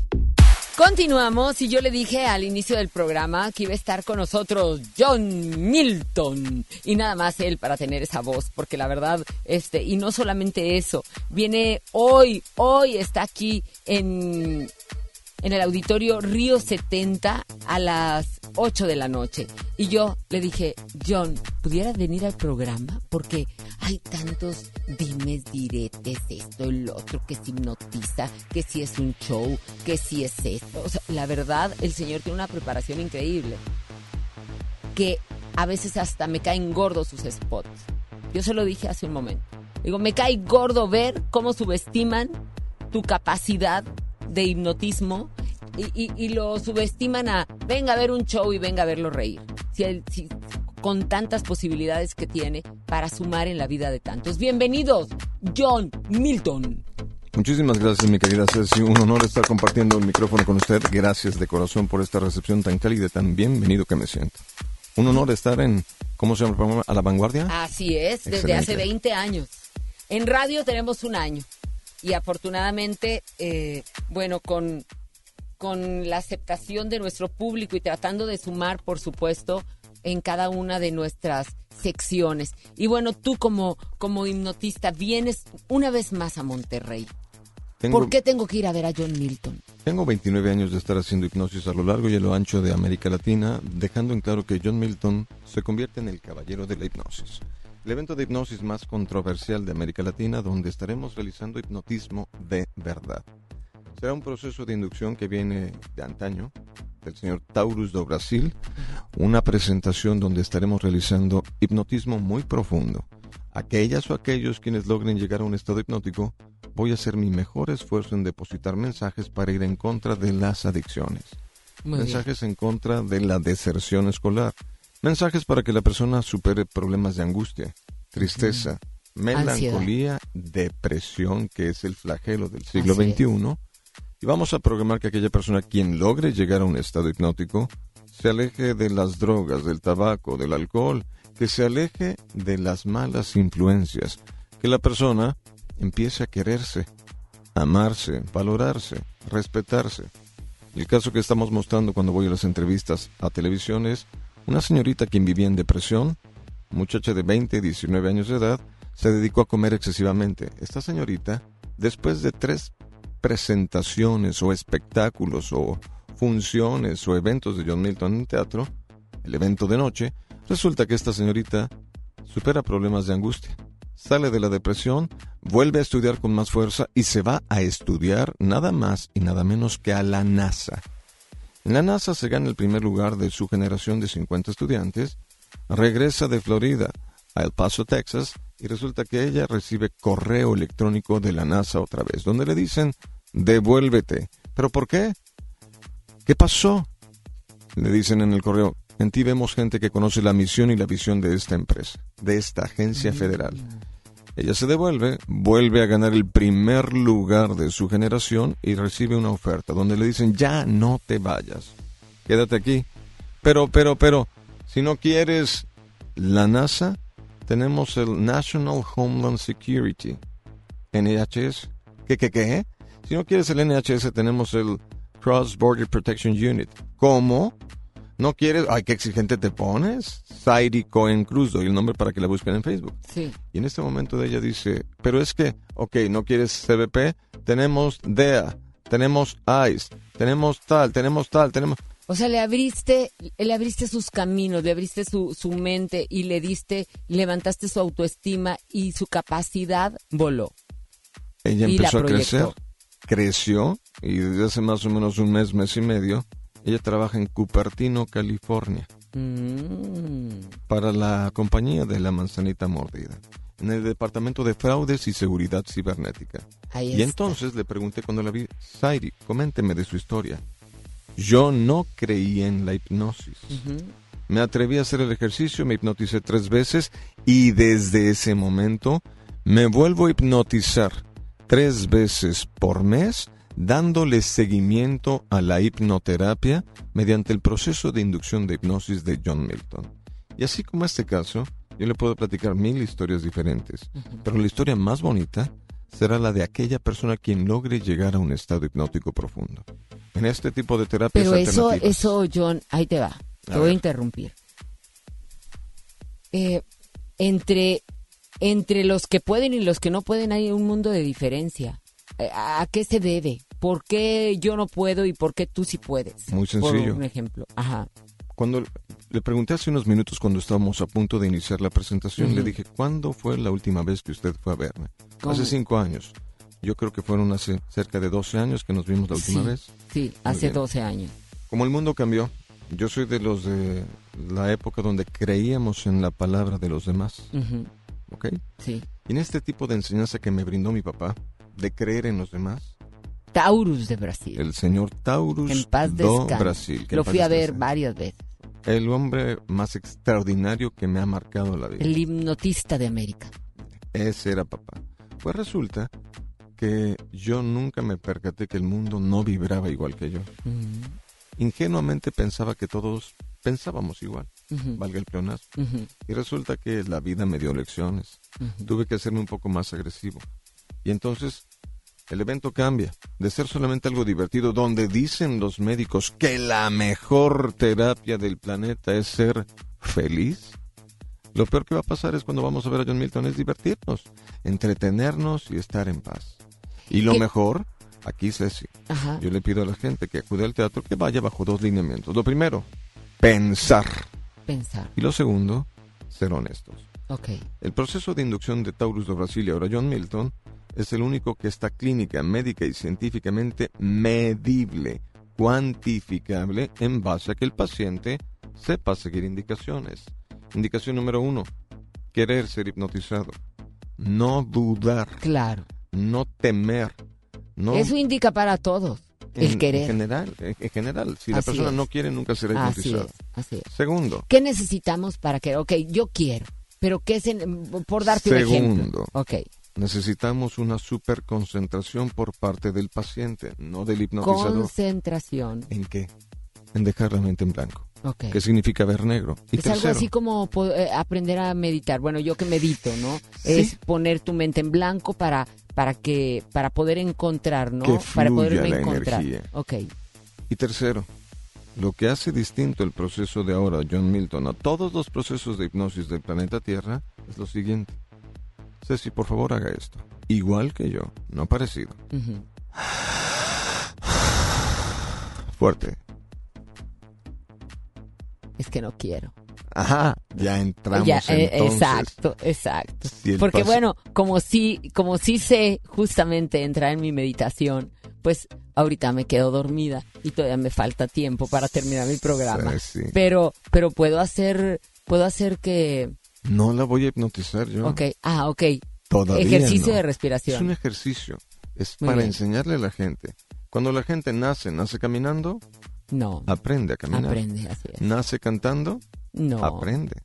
Continuamos y yo le dije al inicio del programa que iba a estar con nosotros John Milton. Y nada más él para tener esa voz porque la verdad este y no solamente eso viene hoy hoy está aquí en en el auditorio Río 70 a las 8 de la noche. Y yo le dije, John, ¿pudieras venir al programa? Porque hay tantos dimes, diretes, esto, el otro, que se hipnotiza, que si es un show, que si es esto. La verdad, el señor tiene una preparación increíble. Que a veces hasta me caen gordos sus spots. Yo se lo dije hace un momento. Digo, me cae gordo ver cómo subestiman tu capacidad de hipnotismo y, y, lo subestiman a venga a ver un show y venga a verlo reír. Si, con tantas posibilidades que tiene para sumar en la vida de tantos. Bienvenidos, John Milton. Muchísimas gracias, mi querida Ceci. Un honor estar compartiendo el micrófono con usted. Gracias de corazón por esta recepción tan cálida, tan bienvenido que me siento. Un honor estar en, ¿cómo se llama el programa? ¿A la vanguardia? Así es, desde hace 20 años. En radio tenemos un año y afortunadamente, eh, bueno, con, con la aceptación de nuestro público y tratando de sumar, por supuesto, en cada una de nuestras secciones. Y bueno, tú como, como hipnotista vienes una vez más a Monterrey. ¿Por qué tengo que ir a ver a John Milton? Tengo 29 años de estar haciendo hipnosis a lo largo y a lo ancho de América Latina, dejando en claro que John Milton se convierte en el caballero de la hipnosis el evento de hipnosis más controversial de América Latina, donde estaremos realizando hipnotismo de verdad. Será un proceso de inducción que viene de antaño, del señor Taurus do Brasil, una presentación donde estaremos realizando hipnotismo muy profundo. Aquellas o aquellos quienes logren llegar a un estado hipnótico, voy a hacer mi mejor esfuerzo en depositar mensajes para ir en contra de las adicciones. mensajes en contra de la deserción escolar Mensajes para que la persona supere problemas de angustia, tristeza, melancolía, depresión, que es el flagelo del siglo XXI. Y vamos a programar que aquella persona quien logre llegar a un estado hipnótico se aleje de las drogas, del tabaco, del alcohol, que se aleje de las malas influencias, que la persona empiece a quererse, amarse, valorarse, respetarse. El caso que estamos mostrando cuando voy a las entrevistas a televisión es una señorita quien vivía en depresión, muchacha de 20, 19 años de edad, se dedicó a comer excesivamente. Esta señorita, después de tres presentaciones o espectáculos o funciones o eventos de John Milton en teatro, el evento de noche, resulta que esta señorita supera problemas de angustia, sale de la depresión, vuelve a estudiar con más fuerza y se va a estudiar nada más y nada menos que a la NASA. La NASA se gana el primer lugar de su generación de 50 estudiantes, regresa de Florida a El Paso, Texas, y resulta que ella recibe correo electrónico de la NASA otra vez, donde le dicen, devuélvete. ¿Pero por qué? ¿Qué pasó? Le dicen en el correo, en ti vemos gente que conoce la misión y la visión de esta empresa, de esta agencia federal. Ella se devuelve, vuelve a ganar el primer lugar de su generación y recibe una oferta donde le dicen, ya no te vayas, quédate aquí. Pero, pero, pero, si no quieres la NASA, tenemos el National Homeland Security, NHS. ¿Qué, qué, qué? Si no quieres el NHS, tenemos el Cross Border Protection Unit. ¿Cómo? ¿No quieres? Ay, qué exigente te pones. Sairi Cohen Cruz, doy el nombre para que la busquen en Facebook. Sí. Y en este momento ella dice, pero es que, ok, no quieres CBP, tenemos DEA, tenemos ICE, tenemos tal, tenemos tal, tenemos... O sea, le abriste, le abriste sus caminos, le abriste su, su mente y le diste, levantaste su autoestima y su capacidad voló. Ella empezó a crecer, creció y desde hace más o menos un mes, mes y medio, ella trabaja en Cupertino, California, mm. para la compañía de la manzanita mordida, en el departamento de fraudes y seguridad cibernética. y entonces le pregunté cuando la vi, Sairi, coménteme de su historia. Yo no creí en la hipnosis. Me atreví a hacer el ejercicio, me hipnoticé tres veces y desde ese momento me vuelvo a hipnotizar tres veces por mes dándole seguimiento a la hipnoterapia mediante el proceso de inducción de hipnosis de John Milton. Y así como este caso, yo le puedo platicar mil historias diferentes, pero la historia más bonita será la de aquella persona quien logre llegar a un estado hipnótico profundo. En este tipo de terapias Pero eso, eso, John, ahí te va. Te voy a interrumpir. Eh, entre, entre los que pueden y los que no pueden hay un mundo de diferencia. Eh, ¿A qué se debe? ¿Por qué yo no puedo y por qué tú sí puedes? Muy Por sencillo. un ejemplo. Ajá. Cuando le pregunté hace unos minutos cuando estábamos a punto de iniciar la presentación, Ujú. le dije, ¿cuándo fue la última vez que usted fue a verme? ¿Cómo? Hace cinco años. Yo creo que fueron hace cerca de 12 años que nos vimos la última Sí, vez. Sí, Muy hace bien. 12 años. Como el mundo cambió, yo soy de los de la época donde creíamos en la palabra de los demás. Ujú. ¿Ok? Sí. Y en este tipo de enseñanza que me brindó mi papá, de creer en los demás, Taurus de Brasil. el señor Taurus En paz do. Brasil. Lo fui a ver varias veces. El hombre más extraordinario que me ha marcado la vida. El hipnotista de América. Ese era papá. Pues resulta que yo nunca me percaté que el mundo no vibraba igual que yo. Ingenuamente pensaba que todos pensábamos igual, Ujú. valga el pleonasmo. Ujú. Y resulta que la vida me dio lecciones. Tuve que hacerme un poco más agresivo. Y entonces el evento cambia. De ser solamente algo divertido, donde dicen los médicos que la mejor terapia del planeta es ser feliz. Lo peor que va a pasar es cuando vamos a ver a John Milton es divertirnos, entretenernos y estar en paz. Y lo ¿Qué? mejor, aquí Ceci, Ajá. yo le pido a la gente que acude al teatro que vaya bajo dos lineamientos. Lo primero, pensar. Pensar. Y lo segundo, ser honestos. Ok. El proceso de inducción de Taurus de Brasil y ahora John Milton es el único que está clínica, médica y científicamente medible, cuantificable en base a que el paciente sepa seguir indicaciones. Indicación número uno, querer ser hipnotizado. No dudar. Claro. No temer. No Eso indica para todos. El en, querer. En general, en, en general. Si la Así persona es. no quiere, nunca será Así hipnotizado. es, así es. Segundo, ¿Qué necesitamos para que, ok, yo quiero, pero qué es, en- por darte un ejemplo? Segundo. Ok, necesitamos una super concentración por parte del paciente, no del hipnotizador. concentración. ¿En qué? En dejar la mente en blanco. Ok. ¿Qué significa ver negro? Y Es algo así como eh, aprender a meditar. Bueno, yo que medito, ¿no? Es poner tu mente en blanco para para que para poder encontrar, ¿no? Que para fluya poderme la encontrar. energía. Ok. Y tercero, lo que hace distinto el proceso de ahora John Milton a todos los procesos de hipnosis del planeta Tierra es lo siguiente. Ceci, por favor, haga esto. Igual que yo, no parecido. Fuerte. Es que no quiero. Ajá, ya entramos Ya, eh, entonces. exacto, exacto. Si Porque bueno, como sí, como sí sé justamente entrar en mi meditación, pues ahorita me quedo dormida y todavía me falta tiempo para terminar mi programa. Sí, sí. Pero, pero puedo hacer, puedo hacer que, No la voy a hipnotizar yo. ok, ah, ok. Todavía Ejercicio no. de respiración. Es un ejercicio. Es Muy para bien. enseñarle a la gente. Cuando la gente nace, nace caminando, No. aprende a caminar. Aprende, así es. Nace cantando, No. aprende.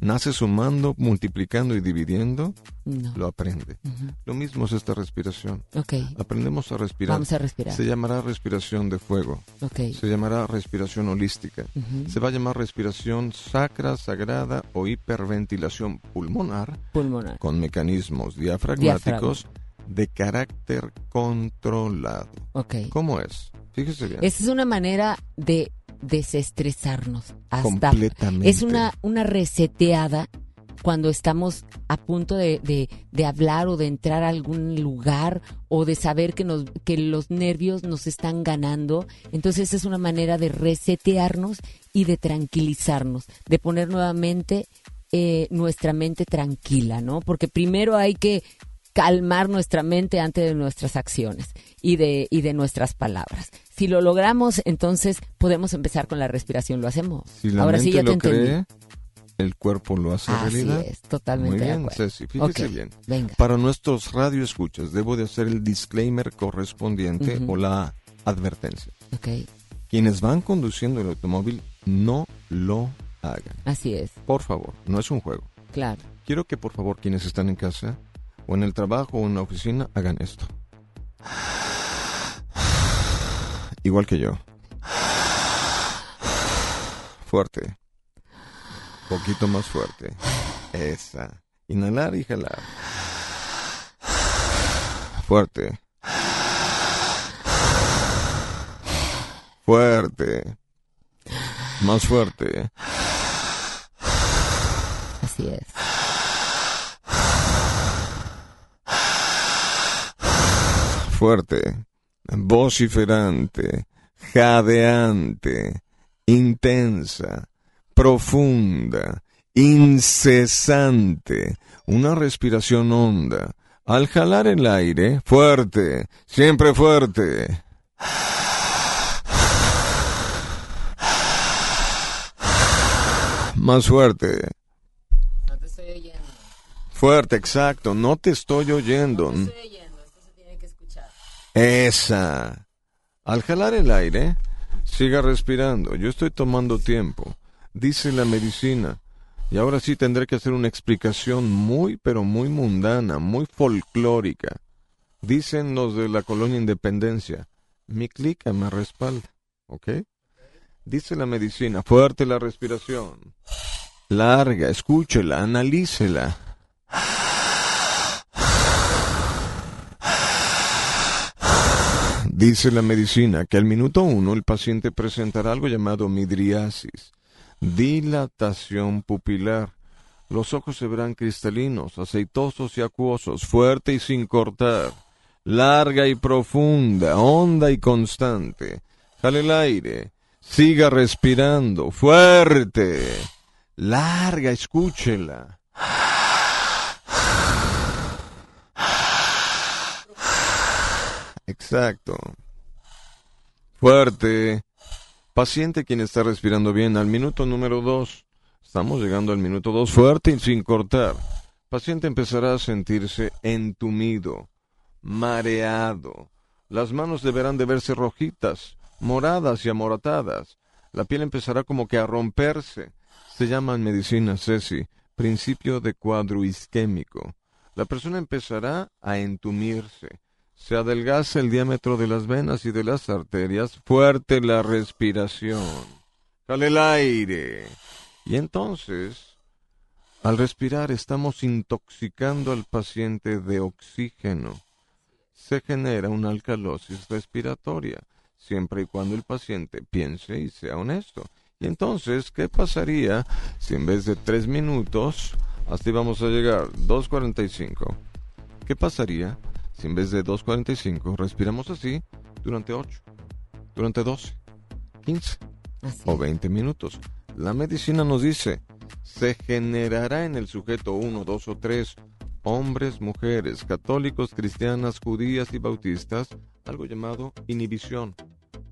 Nace sumando, multiplicando y dividiendo, No. lo aprende. Lo mismo es esta respiración. Ok. Aprendemos a respirar. Vamos a respirar. Se llamará respiración de fuego. Ok. Se llamará respiración holística. Se va a llamar respiración sacra, sagrada o hiperventilación pulmonar Pulmonar. con mecanismos diafragmáticos de carácter controlado. Ok. ¿Cómo es? Fíjese bien. Esa es una manera de desestresarnos. Hasta Completamente. Es una, una reseteada cuando estamos a punto de, de- de hablar o de entrar a algún lugar o de saber que, nos, que los nervios nos están ganando. Entonces es una manera de resetearnos y de tranquilizarnos, de poner nuevamente eh, nuestra mente tranquila, ¿no? Porque primero hay que calmar nuestra mente antes de nuestras acciones y de, y de nuestras palabras. Si lo logramos, entonces podemos empezar con la respiración. ¿Lo hacemos? Si la Ahora sí ya te lo entendí. cree, el cuerpo lo hace Así realidad. es, totalmente Muy de bien, acuerdo. Ceci, fíjese bien. venga. Para nuestros radioescuchas, debo de hacer el disclaimer correspondiente o la advertencia. Ok. Quienes van conduciendo el automóvil, no lo hagan. Así es. Por favor, no es un juego. Claro. Quiero que por favor quienes están en casa o en el trabajo o en la oficina hagan esto. Igual que yo. Fuerte. Poquito más fuerte. Esa. Inhalar y jalar. Fuerte. Fuerte. Más fuerte. Así es. Fuerte. Vociferante. Jadeante. Intensa. Profunda. Incesante. Una respiración honda. Al jalar el aire, fuerte, siempre fuerte. Más fuerte. No te estoy oyendo. Fuerte, exacto. No te estoy oyendo. No te estoy oyendo. Esto se tiene que escuchar. Esa. Al jalar el aire, siga respirando. Yo estoy tomando tiempo. Dice la medicina. Y ahora sí tendré que hacer una explicación muy, pero muy mundana, muy folclórica. Dicen los de la colonia Independencia. Mi clica me respalda. ¿Ok? Dice la medicina. Fuerte la respiración. Larga, escúchela, analícela. Dice la medicina que al minuto uno el paciente presentará algo llamado midriasis, dilatación pupilar. Los ojos se verán cristalinos, aceitosos y acuosos, fuerte y sin cortar, larga y profunda, honda y constante. Jale el aire, siga respirando, fuerte, larga, escúchela. Exacto. Fuerte. Paciente quien está respirando bien. Al minuto número dos. Estamos llegando al minuto dos. Fuerte y sin cortar. Paciente empezará a sentirse entumido, mareado. Las manos deberán de verse rojitas, moradas y amoratadas. La piel empezará como que a romperse. Se llama en medicina Ceci, principio de cuadro isquémico. La persona empezará a entumirse se adelgaza el diámetro de las venas y de las arterias, fuerte la respiración, sale el aire. Y entonces, al respirar estamos intoxicando al paciente de oxígeno. Se genera una alcalosis respiratoria, siempre y cuando el paciente piense y sea honesto. Y entonces, ¿qué pasaría si en vez de tres minutos, hasta íbamos a llegar 2.45? ¿Qué pasaría si en vez de 2.45 respiramos así durante 8, durante 12, 15 o 20 minutos. La medicina nos dice, se generará en el sujeto 1, 2 o 3 hombres, mujeres, católicos, cristianas, judías y bautistas, algo llamado inhibición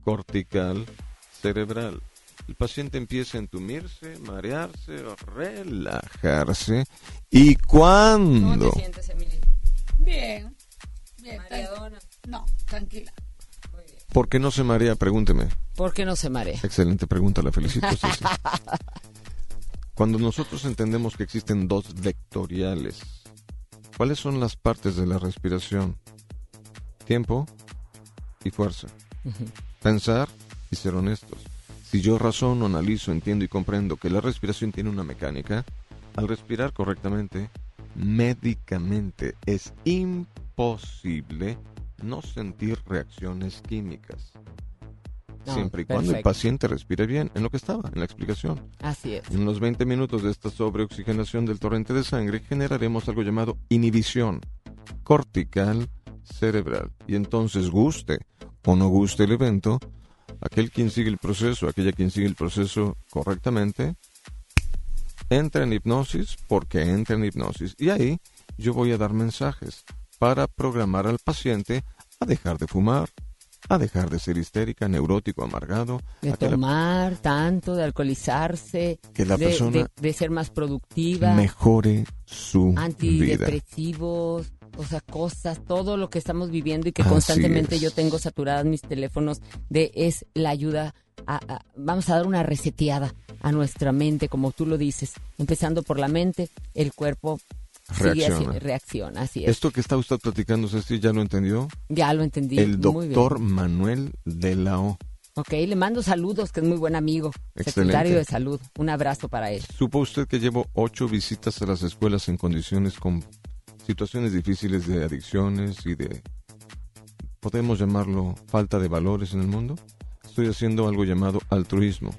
cortical cerebral. El paciente empieza a entumirse, marearse, relajarse. ¿Y cuándo? ¿Cómo te sientes, Emily? Bien. Bien, No, tranquila. ¿Por qué no se marea? Pregúnteme. ¿Por qué no se marea? Excelente pregunta, la felicito. Ceci. Cuando nosotros entendemos que existen dos vectoriales, ¿cuáles son las partes de la respiración? Tiempo y fuerza. Pensar y ser honestos. Si yo razono, analizo, entiendo y comprendo que la respiración tiene una mecánica, al respirar correctamente, médicamente es imposible no sentir reacciones químicas. No, Siempre y cuando el perfecto. paciente respire bien, en lo que estaba, en la explicación. Así es. En los 20 minutos de esta sobreoxigenación del torrente de sangre generaremos algo llamado inhibición cortical cerebral. Y entonces guste o no guste el evento, aquel quien sigue el proceso, aquella quien sigue el proceso correctamente, entra en hipnosis porque entra en hipnosis. Y ahí yo voy a dar mensajes para programar al paciente a dejar de fumar, a dejar de ser histérica, neurótico, amargado, De la- tomar tanto, de alcoholizarse, Que la de, persona de- de ser más productiva, mejore su vida. antidepresivos, o sea, cosas, todo lo que estamos viviendo y que Así constantemente es. yo tengo saturadas mis teléfonos de es la ayuda a, a- vamos a dar una reseteada a nuestra mente, como tú lo dices, empezando por la mente, el cuerpo sigue así- Reacciona. reacciona, así es. Esto que está usted platicando, Ceci, ¿ya lo entendió? Ya lo entendí. El muy bien. doctor Manuel de la O. Ok, le mando saludos, que es muy buen amigo, Excelente. secretario de salud. Un abrazo para él. ¿Supo usted que llevo ocho visitas a las escuelas en condiciones con situaciones difíciles de adicciones y de, podemos llamarlo, falta de valores en el mundo? Estoy haciendo algo llamado altruismo,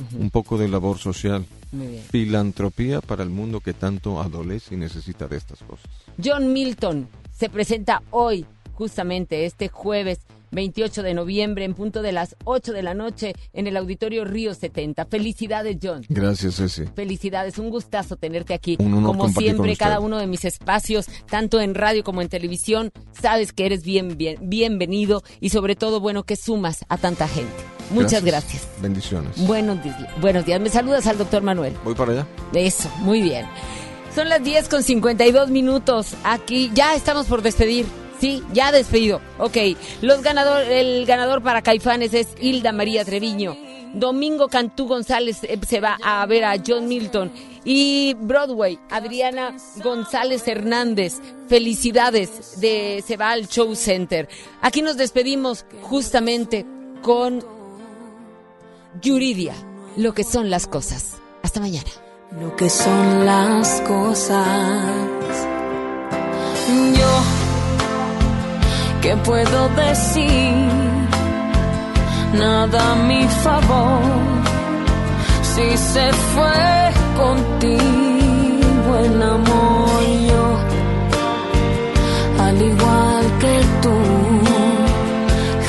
Ujú. un poco de labor social, Muy bien. filantropía para el mundo que tanto adolece y necesita de estas cosas. John Milton se presenta hoy, justamente este jueves 28 de noviembre, en punto de las 8 de la noche, en el Auditorio Río 70. Felicidades, John. Gracias, Ceci. Felicidades, un gustazo tenerte aquí. Un honor como siempre, cada uno de mis espacios, tanto en radio como en televisión, sabes que eres bien, bien, bienvenido y sobre todo, bueno, que sumas a tanta gente. Muchas gracias. Bendiciones. Buenos días. Buenos días. Me saludas al doctor Manuel. Voy para allá. Eso, muy bien. Son las 10 con 52 minutos. Aquí ya estamos por despedir. Sí, ya despedido. Ok, los ganador, el ganador para Caifanes es Hilda María Treviño. Domingo Cantú González eh, se va a ver a John Milton. Y Broadway, Adriana González Hernández. Felicidades, de, se va al Show Center. Aquí nos despedimos justamente con Yuridia, lo que son las cosas. Hasta mañana. lo que son las cosas. Yo, ¿qué puedo decir? Nada a mi favor. Si se fue contigo el amor, yo, al igual que tú,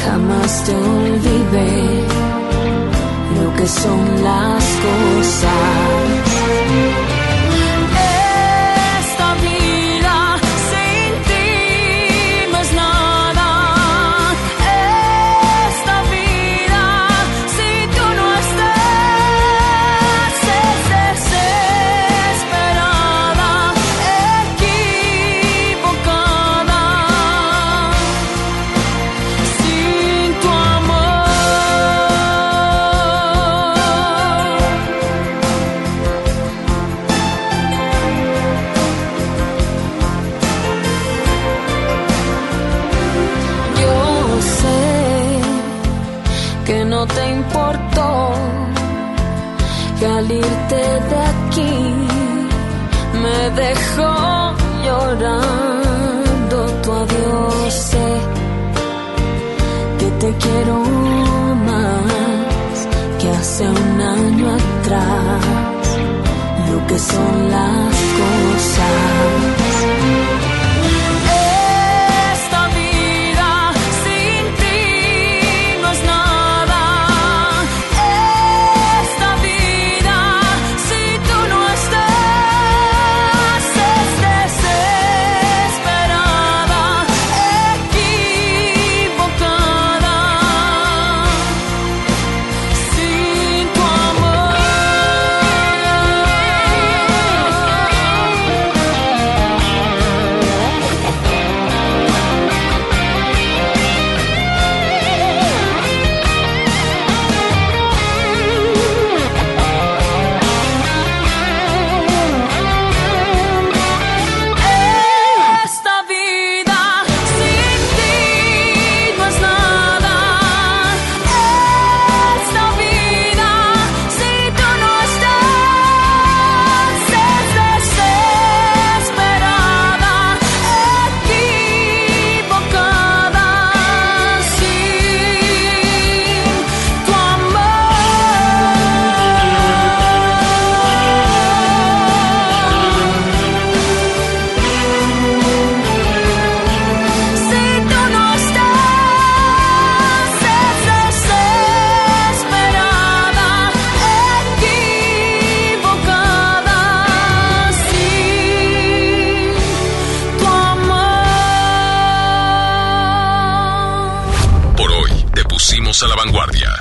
jamás te olvidé son las cosas. Cosas.